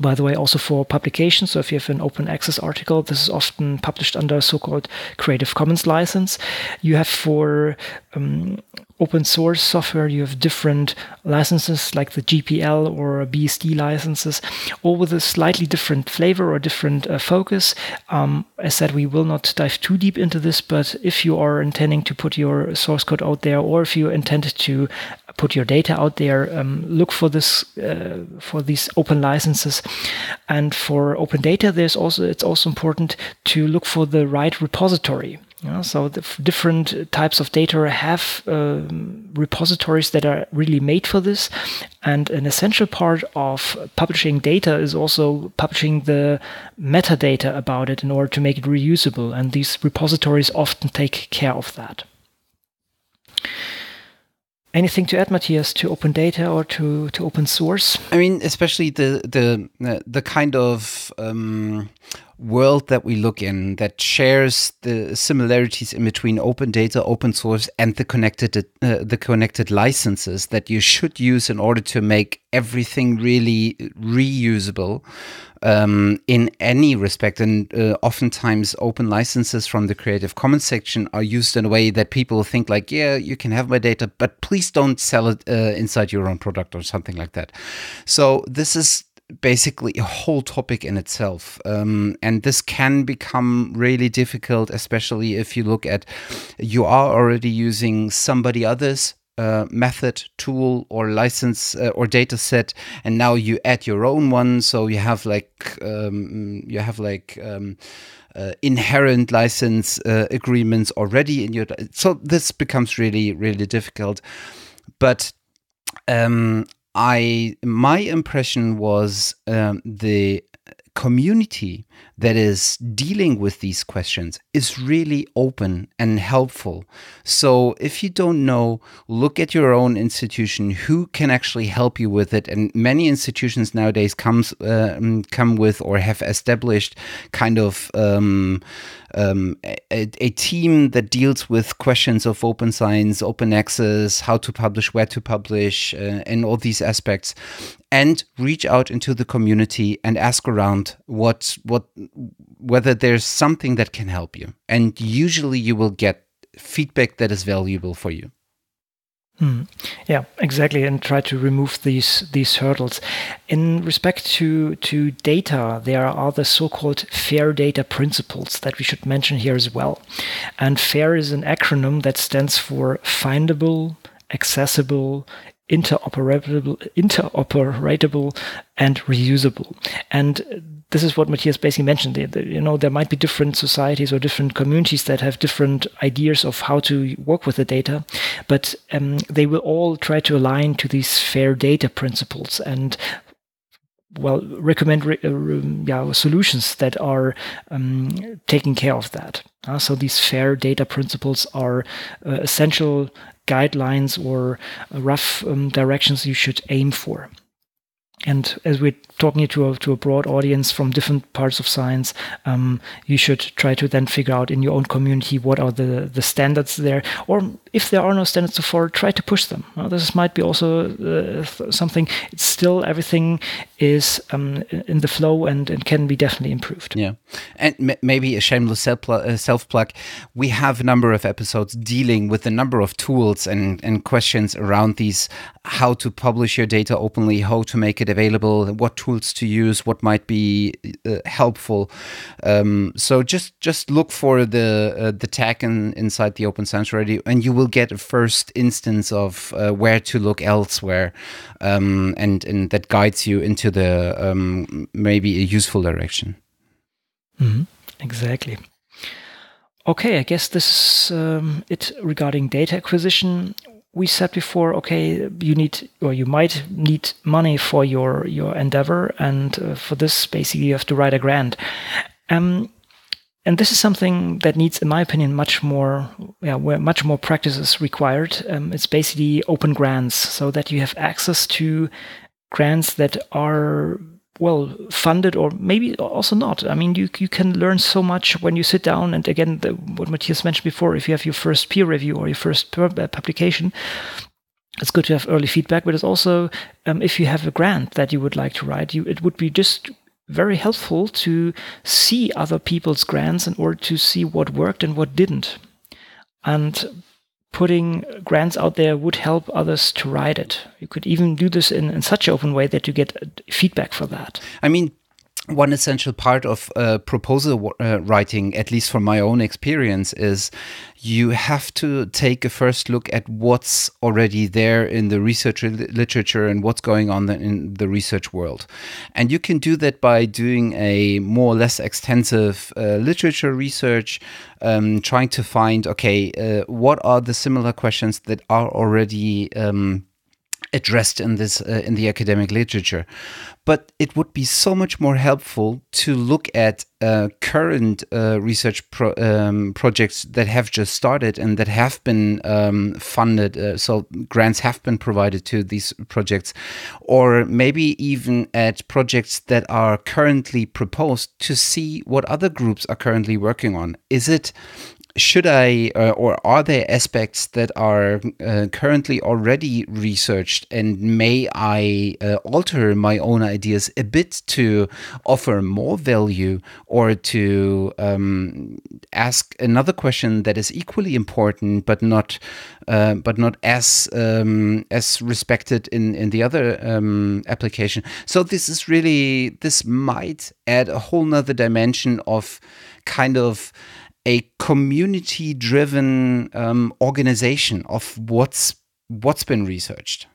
by the way, also for publication. So if you have an open access article, this is often published under so-called Creative Commons license. You have for um, open source software, you have different licenses like the GPL or BSD licenses, all with a slightly different flavor or different uh, focus. Um, as said, we will not dive too deep into this, but if you are intending to put your source code out there, or if you intend to put your data out there, um, look for this uh, for these open licenses. And for open data, there's also it's also important to look for the right repository. Yeah, so the different types of data have um, repositories that are really made for this. And an essential part of publishing data is also publishing the metadata about it in order to make it reusable. And these repositories often take care of that. Anything to add, Matthias, to open data or to, to open source? I mean, especially the the the kind of um, world that we look in that shares the similarities in between open data, open source, and the connected uh, the connected licenses that you should use in order to make everything really reusable um, in any respect. And uh, oftentimes, open licenses from the Creative Commons section are used in a way that people think like, yeah, you can have my data, but please don't sell it uh, inside your own product or something like that. So this is basically a whole topic in itself. Um, and this can become really difficult, especially if you look at you are already using somebody else's uh, method, tool, or license uh, or data set, and now you add your own one. So you have like um, you have like um, uh, inherent license uh, agreements already in your. So this becomes really really difficult. But um, I my impression was um, the community that is dealing with these questions is really open and helpful. So if you don't know, look at your own institution who can actually help you with it. And many institutions nowadays comes uh, come with or have established kind of um, um, a, a, team that deals with questions of open science, open access, how to publish, where to publish, uh, and all these aspects, and reach out into the community and ask around what what whether there's something that can help you. And usually, you will get feedback that is valuable for you. Hmm. Yeah, exactly, and try to remove these these hurdles. In respect to to data, there are the so-called FAIR data principles that we should mention here as well. And FAIR is an acronym that stands for findable, accessible, interoperable, interoperable, and reusable. And this is what Matthias basically mentioned. You know, there might be different societies or different communities that have different ideas of how to work with the data, but um, they will all try to align to these fair data principles and well recommend uh, yeah, solutions that are um, taking care of that. Uh, so these fair data principles are uh, essential guidelines or rough um, directions you should aim for. And as we're talking to a, to a broad audience from different parts of science, um, you should try to then figure out in your own community what are the, the standards there. Or if there are no standards so far, try to push them. Well, this might be also uh, something, it's still everything is um, in the flow and, and can be definitely improved. Yeah. And maybe a shameless uh, self plug. We have a number of episodes dealing with a number of tools and, and questions around these how to publish your data openly, how to make it available, what tools to use, what might be uh, helpful. Um, so just just look for the uh, the tag in, inside the Open Science Radio, and you will get a first instance of uh, where to look elsewhere, um, and and that guides you into the um, maybe a useful direction. Mm -hmm. Exactly. Okay, I guess this is um, it regarding data acquisition we said before, okay, you need or you might need money for your your endeavor, and uh, for this, basically, you have to write a grant. Um, and this is something that needs, in my opinion, much more, yeah, where much more practice is required. Um, it's basically open grants, so that you have access to grants that are well funded or maybe also not. I mean, you you can learn so much when you sit down. And again, the, what Matthias mentioned before, if you have your first peer review or your first uh, publication, it's good to have early feedback. But it's also um, if you have a grant that you would like to write, you it would be just very helpful to see other people's grants in order to see what worked and what didn't. And putting grants out there would help others to write it. You could even do this in, in such an open way that you get feedback for that. I mean, one essential part of uh, proposal uh, writing, at least from my own experience, is you have to take a first look at what's already there in the research literature and what's going on in the research world. And you can do that by doing a more or less extensive uh, literature research, um, trying to find, okay, uh, what are the similar questions that are already. Um, addressed in this uh, in the academic literature. But it would be so much more helpful to look at uh, current uh, research pro um, projects that have just started and that have been um, funded uh, so grants have been provided to these projects or maybe even at projects that are currently proposed to see what other groups are currently working on. Is it should I, uh, or are there aspects that are uh, currently already researched, and may I uh, alter my own ideas a bit to offer more value, or to um, ask another question that is equally important, but not, uh, but not as um, as respected in in the other um, application? So this is really this might add a whole nother dimension of kind of a community driven um, organization of what's what's been researched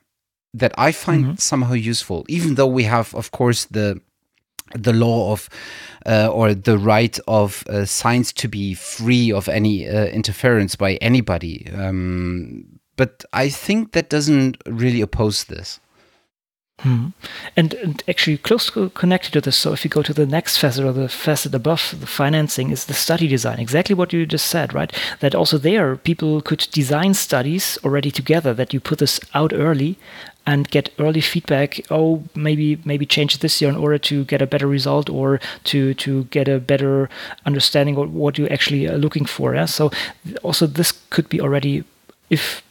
that I find mm-hmm. somehow useful, even though we have, of course, the the law of uh, or the right of uh, science to be free of any uh, interference by anybody. Um, but I think that doesn't really oppose this. Hmm. And, and, actually, close connected to this, so if you go to the next facet or the facet above the financing, is the study design. Exactly what you just said, right? That also there, people could design studies already together. That you put this out early and get early feedback. Oh, maybe maybe change this year in order to get a better result or to to get a better understanding of what you actually are looking for. Yeah? So also this could be already if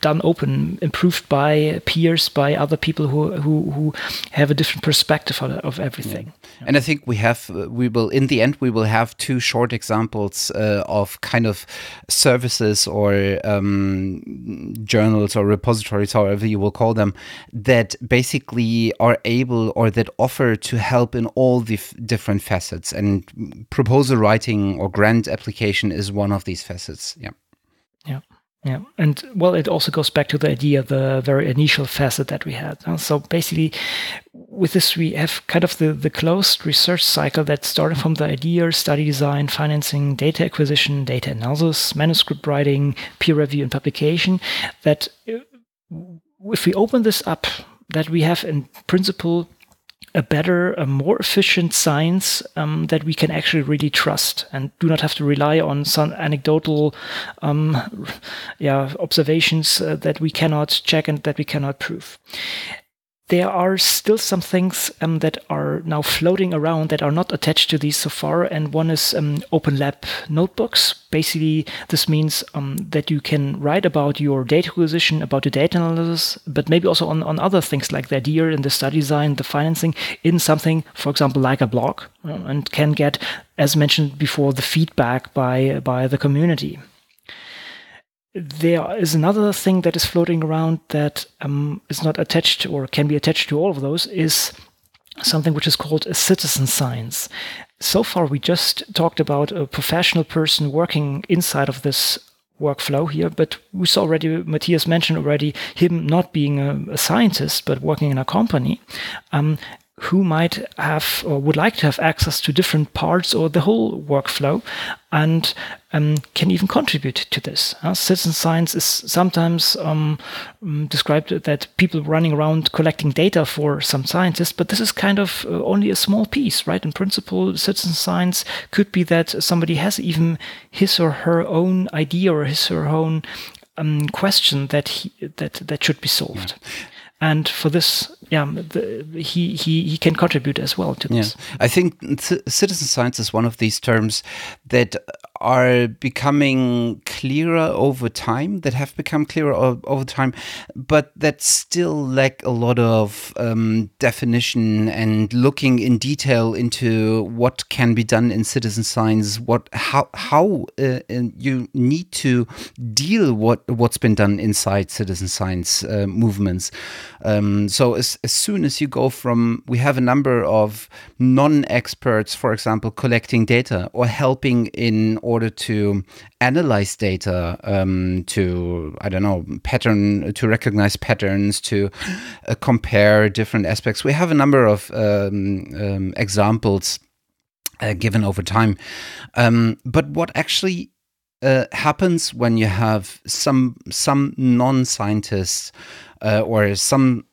done open, improved by peers, by other people who who, who have a different perspective of, of everything. Yeah. And I think we have we will in the end we will have two short examples uh, of kind of services or um, journals or repositories, however you will call them, that basically are able or that offer to help in all the different facets. And proposal writing or grant application is one of these facets. Yeah. Yeah. And well, it also goes back to the idea, the very initial facet that we had. So basically, with this, we have kind of the, the closed research cycle that started from the idea, study design, financing, data acquisition, data analysis, manuscript writing, peer review, and publication. That uh, if we open this up, that we have in principle a better, a more efficient science um, that we can actually really trust and do not have to rely on some anecdotal um, yeah, observations uh, that we cannot check and that we cannot prove there are still some things um, that are now floating around that are not attached to these so far. And one is um, Open Lab notebooks. Basically, this means um, that you can write about your data acquisition, about the data analysis, but maybe also on, on other things like the idea and the study design, the financing in something, for example, like a blog, and can get, as mentioned before, the feedback by, by the community there is another thing that is floating around that um, is not attached or can be attached to all of those is something which is called a citizen science. So far, we just talked about a professional person working inside of this workflow here, but we saw already, Matthias mentioned already, him not being a, a scientist, but working in a company. Um, who might have or would like to have access to different parts or the whole workflow and um, can even contribute to this. Uh, citizen science is sometimes um, mm, described that people running around collecting data for some scientists, but this is kind of uh, only a small piece, right? In principle, citizen science could be that somebody has even his or her own idea or his or her own um, question that he, that that should be solved. Yeah and for this yeah the, he, he he can contribute as well to this yeah. i think citizen science is one of these terms that are becoming clearer over time, that have become clearer over time, but that still lack a lot of um, definition and looking in detail into what can be done in citizen science, what how how uh, you need to deal what what's been done inside citizen science uh, movements. Um, so as as soon as you go from, we have a number of non-experts, for example, collecting data or helping in order to analyze data, um, to I don't know pattern to recognize patterns, to uh, compare different aspects. We have a number of um, um, examples uh, given over time, um, but what actually uh, happens when you have some some non-scientists uh, or some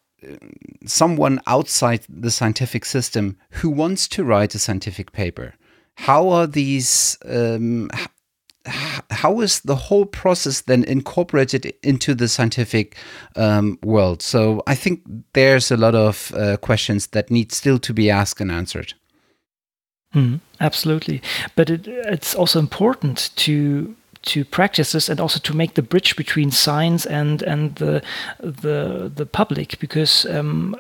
someone outside the scientific system who wants to write a scientific paper how are these um, how is the whole process then incorporated into the scientific um, world? So i think there's a lot of uh, questions that need still to be asked and answered. Mm, absolutely. But it, it's also important to to practice this and also to make the bridge between science and and the the the public because um,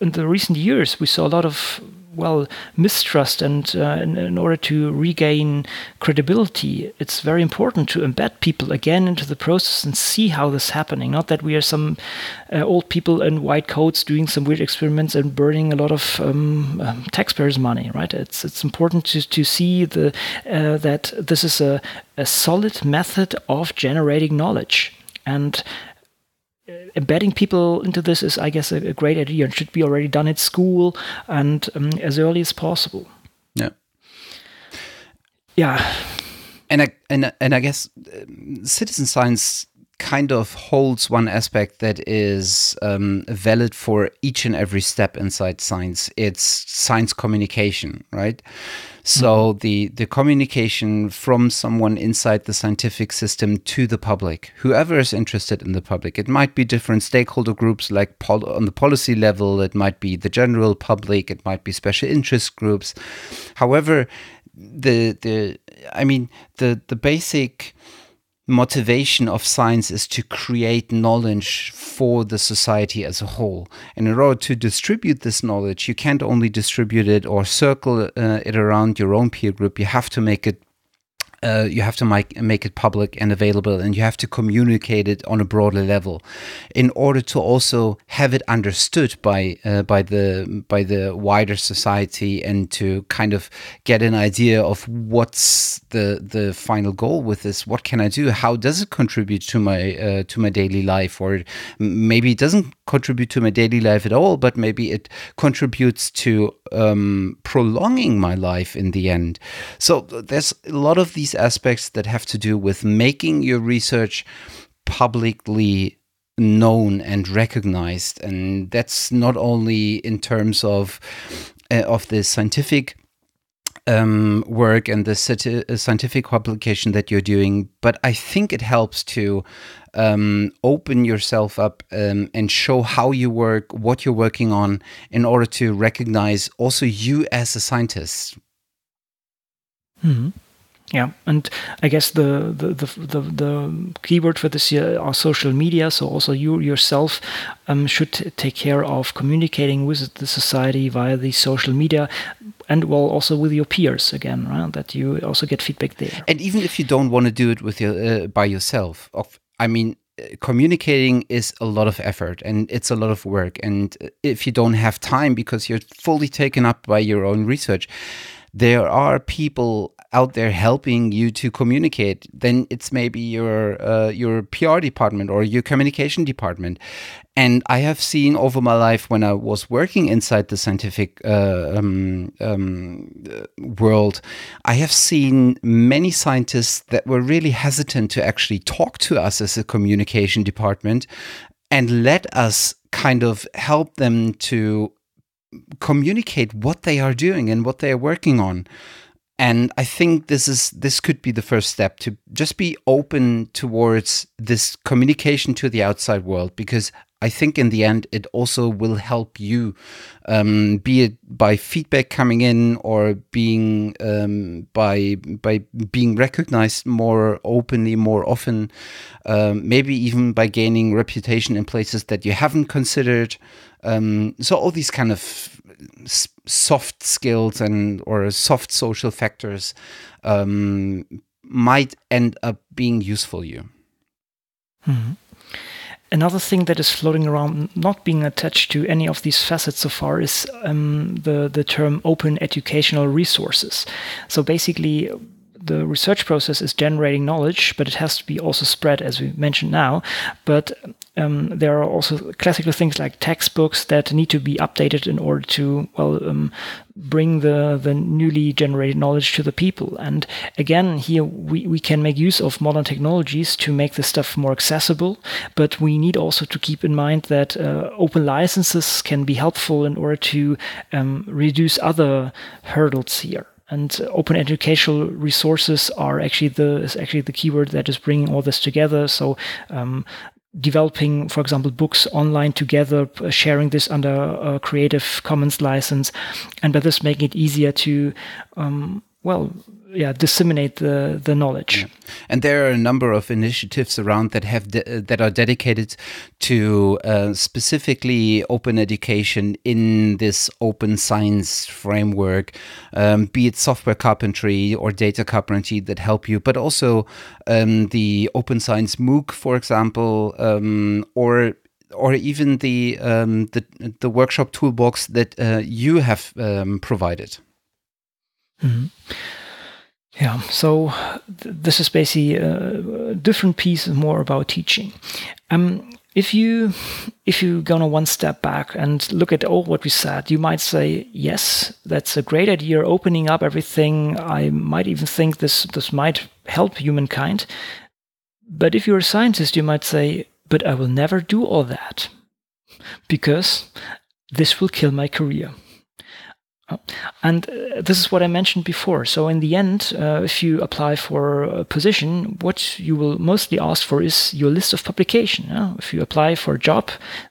in the recent years we saw a lot of well mistrust and uh, in, in, order to regain credibility it's very important to embed people again into the process and see how this is happening. Not that we are some uh, old people in white coats doing some weird experiments and burning a lot of um, um, taxpayers money right? It's it's important to, to see the uh, that this is a, a solid method of generating knowledge. And embedding people into this is, I guess, a, a, great idea and should be already done at school and um, as early as possible. Yeah. Yeah. And I, and, and I guess um, citizen science kind of holds one aspect that is um, valid for each and every step inside science. It's science communication, right? So mm-hmm. the the communication from someone inside the scientific system to the public, whoever is interested in the public, it might be different stakeholder groups like pol- on the policy level, it might be the general public, it might be special interest groups. However, the the I mean the the basic motivation of science is to create knowledge for the society as a whole. And in order to distribute this knowledge, you can't only distribute it or circle uh, it around your own peer group, you have to make it uh, you have to make, make it public and available and you have to communicate it on a broader level in order to also have it understood by uh, by the by the wider society and to kind of get an idea of what's the the final goal with this. What can i do? How does it contribute to my uh, to my daily life? Or maybe it doesn't contribute to my daily life at all but maybe it contributes to um, prolonging my life in the end. So there's a lot of these aspects that have to do with making your research publicly known and recognized. And that's not only in terms of uh, of the scientific um, work and the uh, scientific publication that you're doing, but I think it helps to um, open yourself up um, and show how you work, what you're working on, in order to recognize also you as a scientist. Mm-hmm. Yeah, and I guess the the, the the, the keyword for this year are social media. So also you yourself um, should take care of communicating with the society via the social media, and well also with your peers again, right? That you also get feedback there. And even if you don't want to do it with your uh, by yourself, of I mean, communicating is a lot of effort and it's a lot of work. And if you don't have time because you're fully taken up by your own research, there are people out there helping you to communicate, then it's maybe your uh, your PR department or your communication department. And I have seen over my life when I was working inside the scientific uh, um, um, world, I have seen many scientists that were really hesitant to actually talk to us as a communication department and let us kind of help them to communicate what they are doing and what they are working on and i think this is this could be the first step to just be open towards this communication to the outside world because I think in the end, it also will help you, um, be it by feedback coming in or being um, by by being recognized more openly, more often, um, maybe even by gaining reputation in places that you haven't considered. Um, so all these kind of soft skills and or soft social factors um, might end up being useful you. Mm-hmm. Another thing that is floating around, not being attached to any of these facets so far, is um, the the term open educational resources. So basically, the research process is generating knowledge, but it has to be also spread, as we mentioned now. But um, there are also classical things like textbooks that need to be updated in order to well um, bring the the newly generated knowledge to the people. And again, here we, we can make use of modern technologies to make this stuff more accessible. But we need also to keep in mind that uh, open licenses can be helpful in order to um, reduce other hurdles here and open educational resources are actually the is actually the keyword that is bringing all this together. So um, developing, for example, books online together, sharing this under a Creative Commons license, and by this making it easier to um, well yeah disseminate the the knowledge yeah. and there are a number of initiatives around that have that are dedicated to uh, specifically open education in this open science framework um, be it software carpentry or data carpentry that help you but also um, the open science mooc for example um, or or even the um, the the workshop toolbox that uh, you have um, provided Mm -hmm. Yeah, so th this is basically a different piece more about teaching. Um, if you if you go one step back and look at all what we said, you might say, yes, that's a great idea, opening up everything. I might even think this this might help humankind. But if you're a scientist, you might say, but I will never do all that because this will kill my career. And uh, this is what I mentioned before. So, in the end, uh, if you apply for a position, what you will mostly ask for is your list of publication. Yeah? If you apply for a job,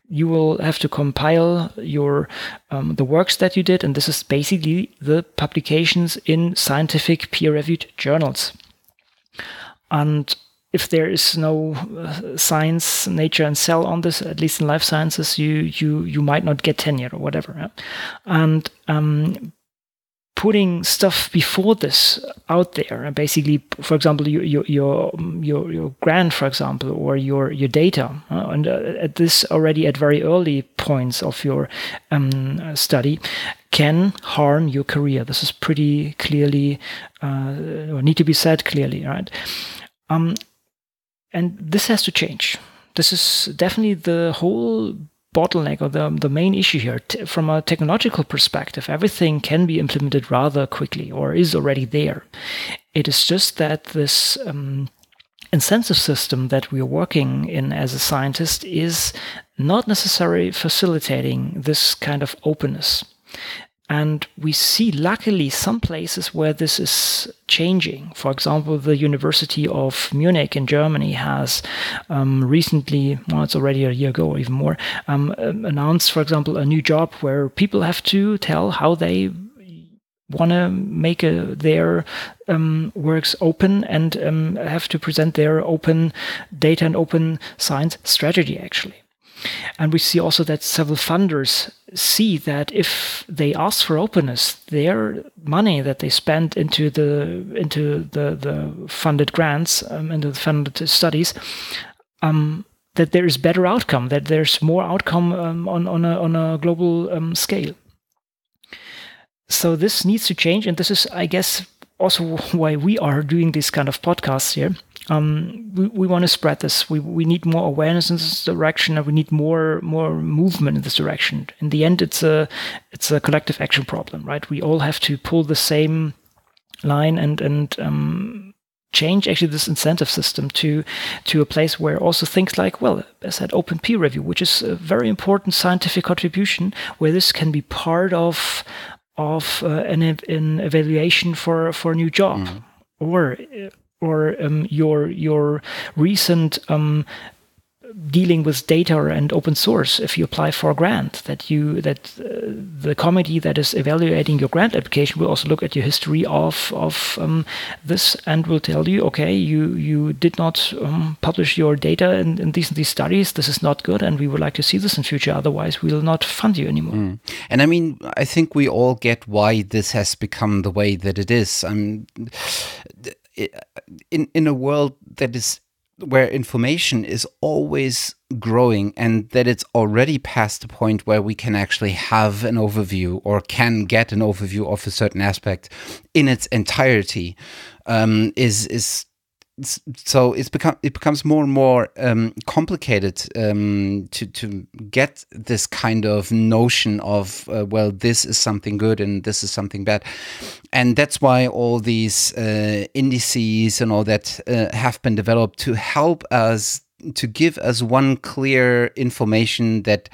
you will have to compile your um, the works that you did, and this is basically the publications in scientific peer-reviewed journals. And if there is no uh, science, nature, and cell on this, at least in life sciences, you you you might not get tenure or whatever. And um, putting stuff before this out there, and basically, for example, your your your your, grant, for example, or your your data, and uh, at this already at very early points of your um, study, can harm your career. This is pretty clearly, uh, need to be said clearly, right? Um, and this has to change. This is definitely the whole bottleneck or the, the main issue here. T from a technological perspective, everything can be implemented rather quickly or is already there. It is just that this um, incentive system that we are working in as a scientist is not necessarily facilitating this kind of openness. And we see, luckily, some places where this is changing. For example, the University of Munich in Germany has um, recently, well, it's already a year ago or even more, um, um announced, for example, a new job where people have to tell how they want to make a, their um, works open and um, have to present their open data and open science strategy, actually. And we see also that several funders see that if they ask for openness, their money that they spend into the into the, the funded grants, um, into the funded studies, um, that there is better outcome, that there's more outcome um, on on a on a global um, scale. So this needs to change, and this is, I guess, also [LAUGHS] why we are doing this kind of podcasts here um, we, we want to spread this. We, we need more awareness in this direction, and we need more more movement in this direction. In the end, it's a it's a collective action problem, right? We all have to pull the same line and and um, change actually this incentive system to to a place where also things like well as I said open peer review which is a very important scientific contribution where this can be part of of uh, an, an evaluation for for a new job mm. or or um, your your recent um, dealing with data and open source if you apply for a grant that you that uh, the committee that is evaluating your grant application will also look at your history of of um, this and will tell you okay you you did not um, publish your data in, in, these these studies this is not good and we would like to see this in future otherwise we will not fund you anymore mm. and i mean i think we all get why this has become the way that it is i'm in in a world that is where information is always growing and that it's already past the point where we can actually have an overview or can get an overview of a certain aspect in its entirety um, is is so it's become it becomes more and more um, complicated um, to to get this kind of notion of uh, well this is something good and this is something bad, and that's why all these uh, indices and all that uh, have been developed to help us to give us one clear information that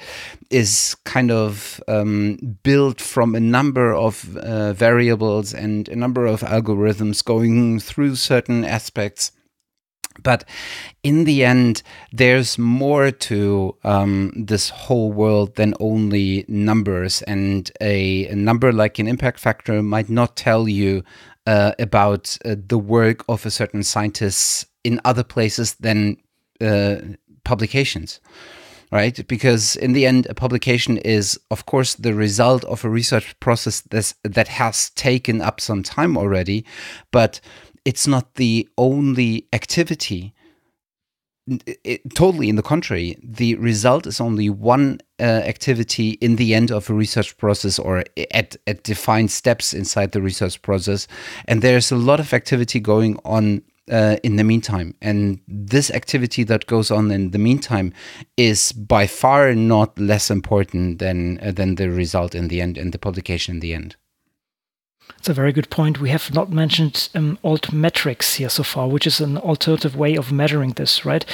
is kind of um, built from a number of uh, variables and a number of algorithms going through certain aspects but in the end, there's more to um, this whole world than only numbers. And a, a, number like an impact factor might not tell you uh, about uh, the work of a certain scientist in other places than uh, publications. Right, because in the end, a publication is, of course, the result of a research process that has taken up some time already, but it's not the only activity. It, totally in the contrary, the result is only one uh, activity in the end of a research process or at, at defined steps inside the research process. And there's a lot of activity going on uh, in the meantime. And this activity that goes on in the meantime is by far not less important than uh, than the result in the end and the publication in the end. It's a very good point. We have not mentioned um, altmetrics here so far, which is an alternative way of measuring this, right?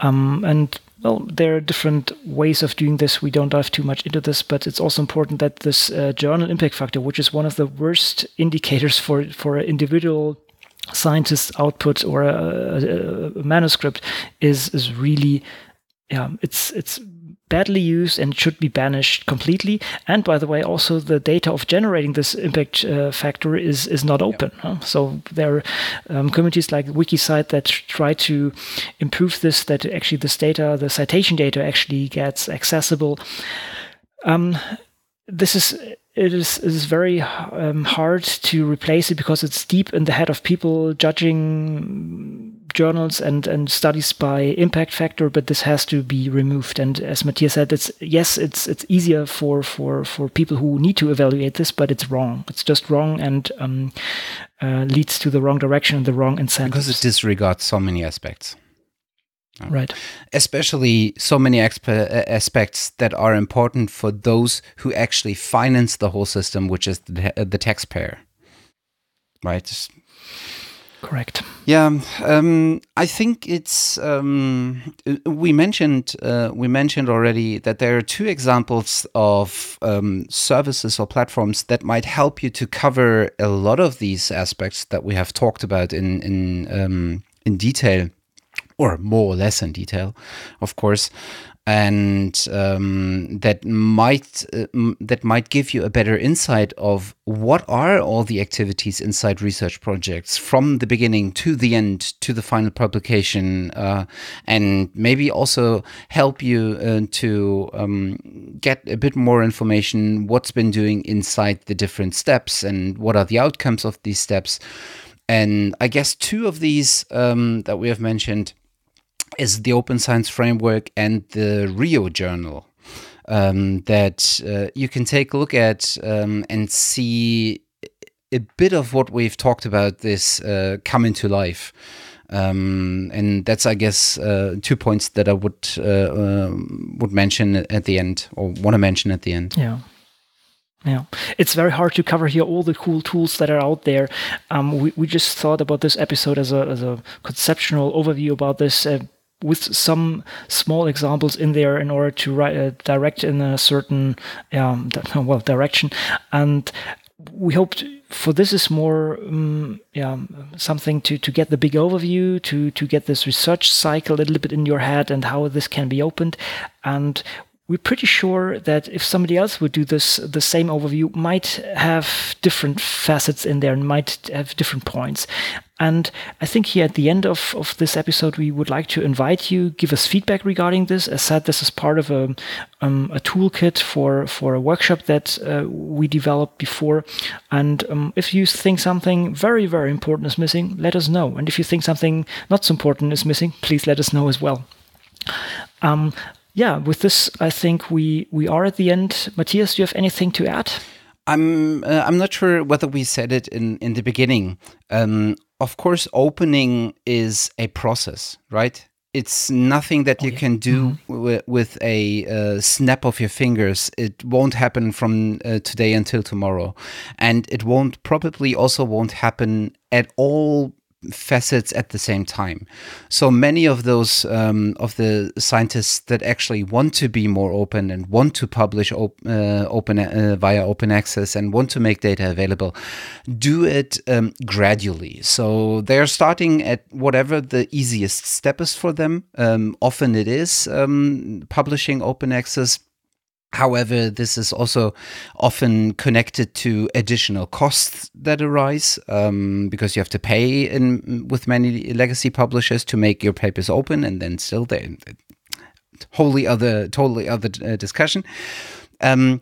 Um, and well, there are different ways of doing this. We don't dive too much into this, but it's also important that this uh, journal impact factor, which is one of the worst [LAUGHS] indicators for for an individual scientist output or a, a, a manuscript, is is really yeah, it's it's badly used and should be banished completely. And by the way, also the data of generating this impact uh, factor is is not open. Huh? So there are um, communities like WikiCite that try to improve this. That actually this data, the citation data, actually gets accessible. Um, this is it is, it is very um, hard to replace it because it's deep in the head of people judging journals and, and studies by impact factor, but this has to be removed. And as Matthias said, it's yes, it's it's easier for for for people who need to evaluate this, but it's wrong. It's just wrong and um, uh, leads to the wrong direction and the wrong incentives. Because it disregards so many aspects. Right. Especially so many aspects that are important for those who actually finance the whole system, which is the, the taxpayer. Right. Correct. Yeah, um, I think it's. Um, we mentioned uh, we mentioned already that there are two examples of um, services or platforms that might help you to cover a lot of these aspects that we have talked about in in um, in detail or more or less in detail, of course, and um, that might uh, that might give you a better insight of what are all the activities inside research projects from the beginning to the end to the final publication, uh, and maybe also help you uh, to um, get a bit more information what's been doing inside the different steps and what are the outcomes of these steps. And I guess two of these um, that we have mentioned is the Open Science Framework and the Rio Journal um, that uh, you can take a look at um, and see a bit of what we've talked about this uh, come into life. Um, and that's, I guess, uh, two points that I would uh, um, would mention at the end, or want to mention at the end. Yeah. Yeah, it's very hard to cover here all the cool tools that are out there. Um, we, we just thought about this episode as a, as a conceptual overview about this. Uh, with some small examples in there in order to write, uh, direct in a certain um, [LAUGHS] well direction. And we hoped for this is more um, yeah something to to get the big overview to to get this research cycle a little bit in your head and how this can be opened. And we're pretty sure that if somebody else would do this, the same overview might have different facets in there and might have different points. And I think here at the end of, of this episode, we would like to invite you, give us feedback regarding this. As said, this is part of a, um, a toolkit for, for a workshop that uh, we developed before. And um, if you think something very, very important is missing, let us know. And if you think something not so important is missing, please let us know as well. Um, yeah, with this, I think we we are at the end. Matthias, do you have anything to add? I'm uh, I'm not sure whether we said it in in the beginning. Um, of course, opening is a process, right? It's nothing that oh, you yeah. can do mm -hmm. with a uh, snap of your fingers. It won't happen from uh, today until tomorrow, and it won't probably also won't happen at all facets at the same time. So many of those um, of the scientists that actually want to be more open and want to publish op uh, open uh, via open access and want to make data available, do it um, gradually. So they're starting at whatever the easiest step is for them. Um, often it is um, publishing open access However, this is also often connected to additional costs that arise um, because you have to pay in, with many legacy publishers to make your papers open, and then still they wholly other, totally other uh, discussion. Um,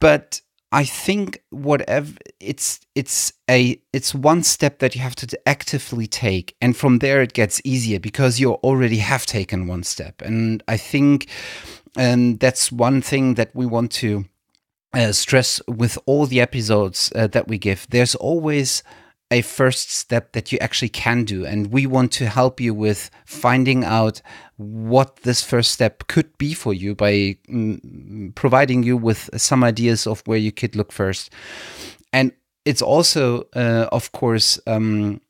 but I think whatever it's it's a it's one step that you have to actively take, and from there it gets easier because you already have taken one step. And I think and that's one thing that we want to uh, stress with all the episodes uh, that we give. There's always a first step that you actually can do. And we want to help you with finding out what this first step could be for you by mm, providing you with some ideas of where you could look first. And it's also, uh, of course, um,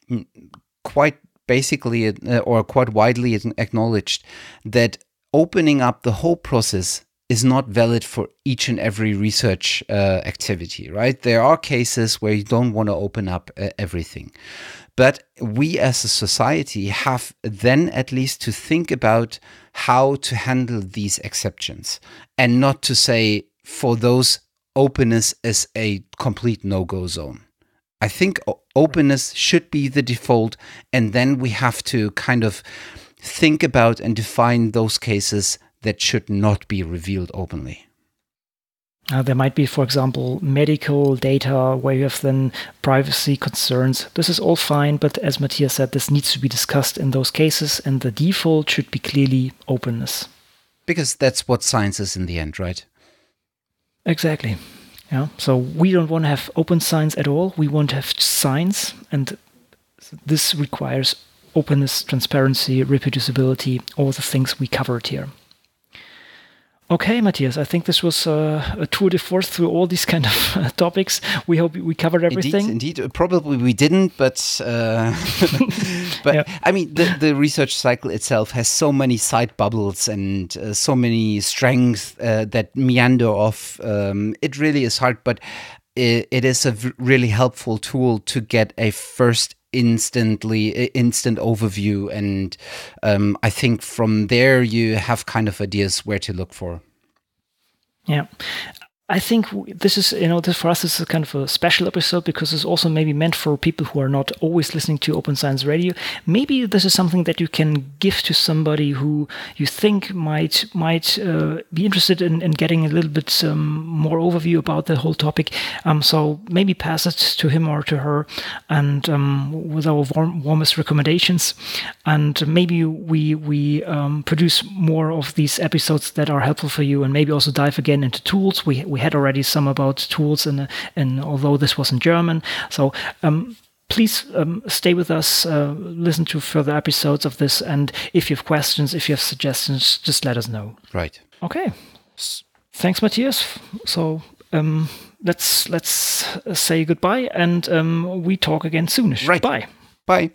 quite basically uh, or quite widely acknowledged that opening up the whole process is not valid for each and every research uh, activity, right? There are cases where you don't want to open up uh, everything. But we as a society have then at least to think about how to handle these exceptions and not to say for those openness is a complete no go zone. I think openness should be the default, and then we have to kind of think about and define those cases that should not be revealed openly. Uh, there might be, for example, medical data where you have then privacy concerns. This is all fine, but as Matthias said, this needs to be discussed in those cases, and the default should be clearly openness. Because that's what science is in the end, right? Exactly. Yeah. So we don't want to have open science at all. We want to have science, and this requires openness, transparency, reproducibility, all the things we covered here. Okay, Matthias, I think this was uh, a tour de force through all these kind of uh, topics. We hope we covered everything. Indeed, indeed. probably we didn't, but uh, [LAUGHS] but yeah. I mean, the, the research cycle itself has so many side bubbles and uh, so many strengths uh, that meander off. Um, it really is hard, but it, it is a really helpful tool to get a first instantly instant overview and um, i think from there you have kind of ideas where to look for. Yeah I think this is, you know, this for us this is kind of a special episode because it's also maybe meant for people who are not always listening to Open Science Radio. Maybe this is something that you can give to somebody who you think might might uh, be interested in, in getting a little bit um, more overview about the whole topic. Um, so maybe pass it to him or to her, and um, with our warm, warmest recommendations. And maybe we we um, produce more of these episodes that are helpful for you, and maybe also dive again into tools. We we had already some about tools, and and although this was in German, so. Um, please um, stay with us, uh, listen to further episodes of this, and if you have questions, if you have suggestions, just let us know. Right. Okay. Thanks, Matthias. So um, let's let's say goodbye, and um, we talk again soon. Right. Bye. Bye.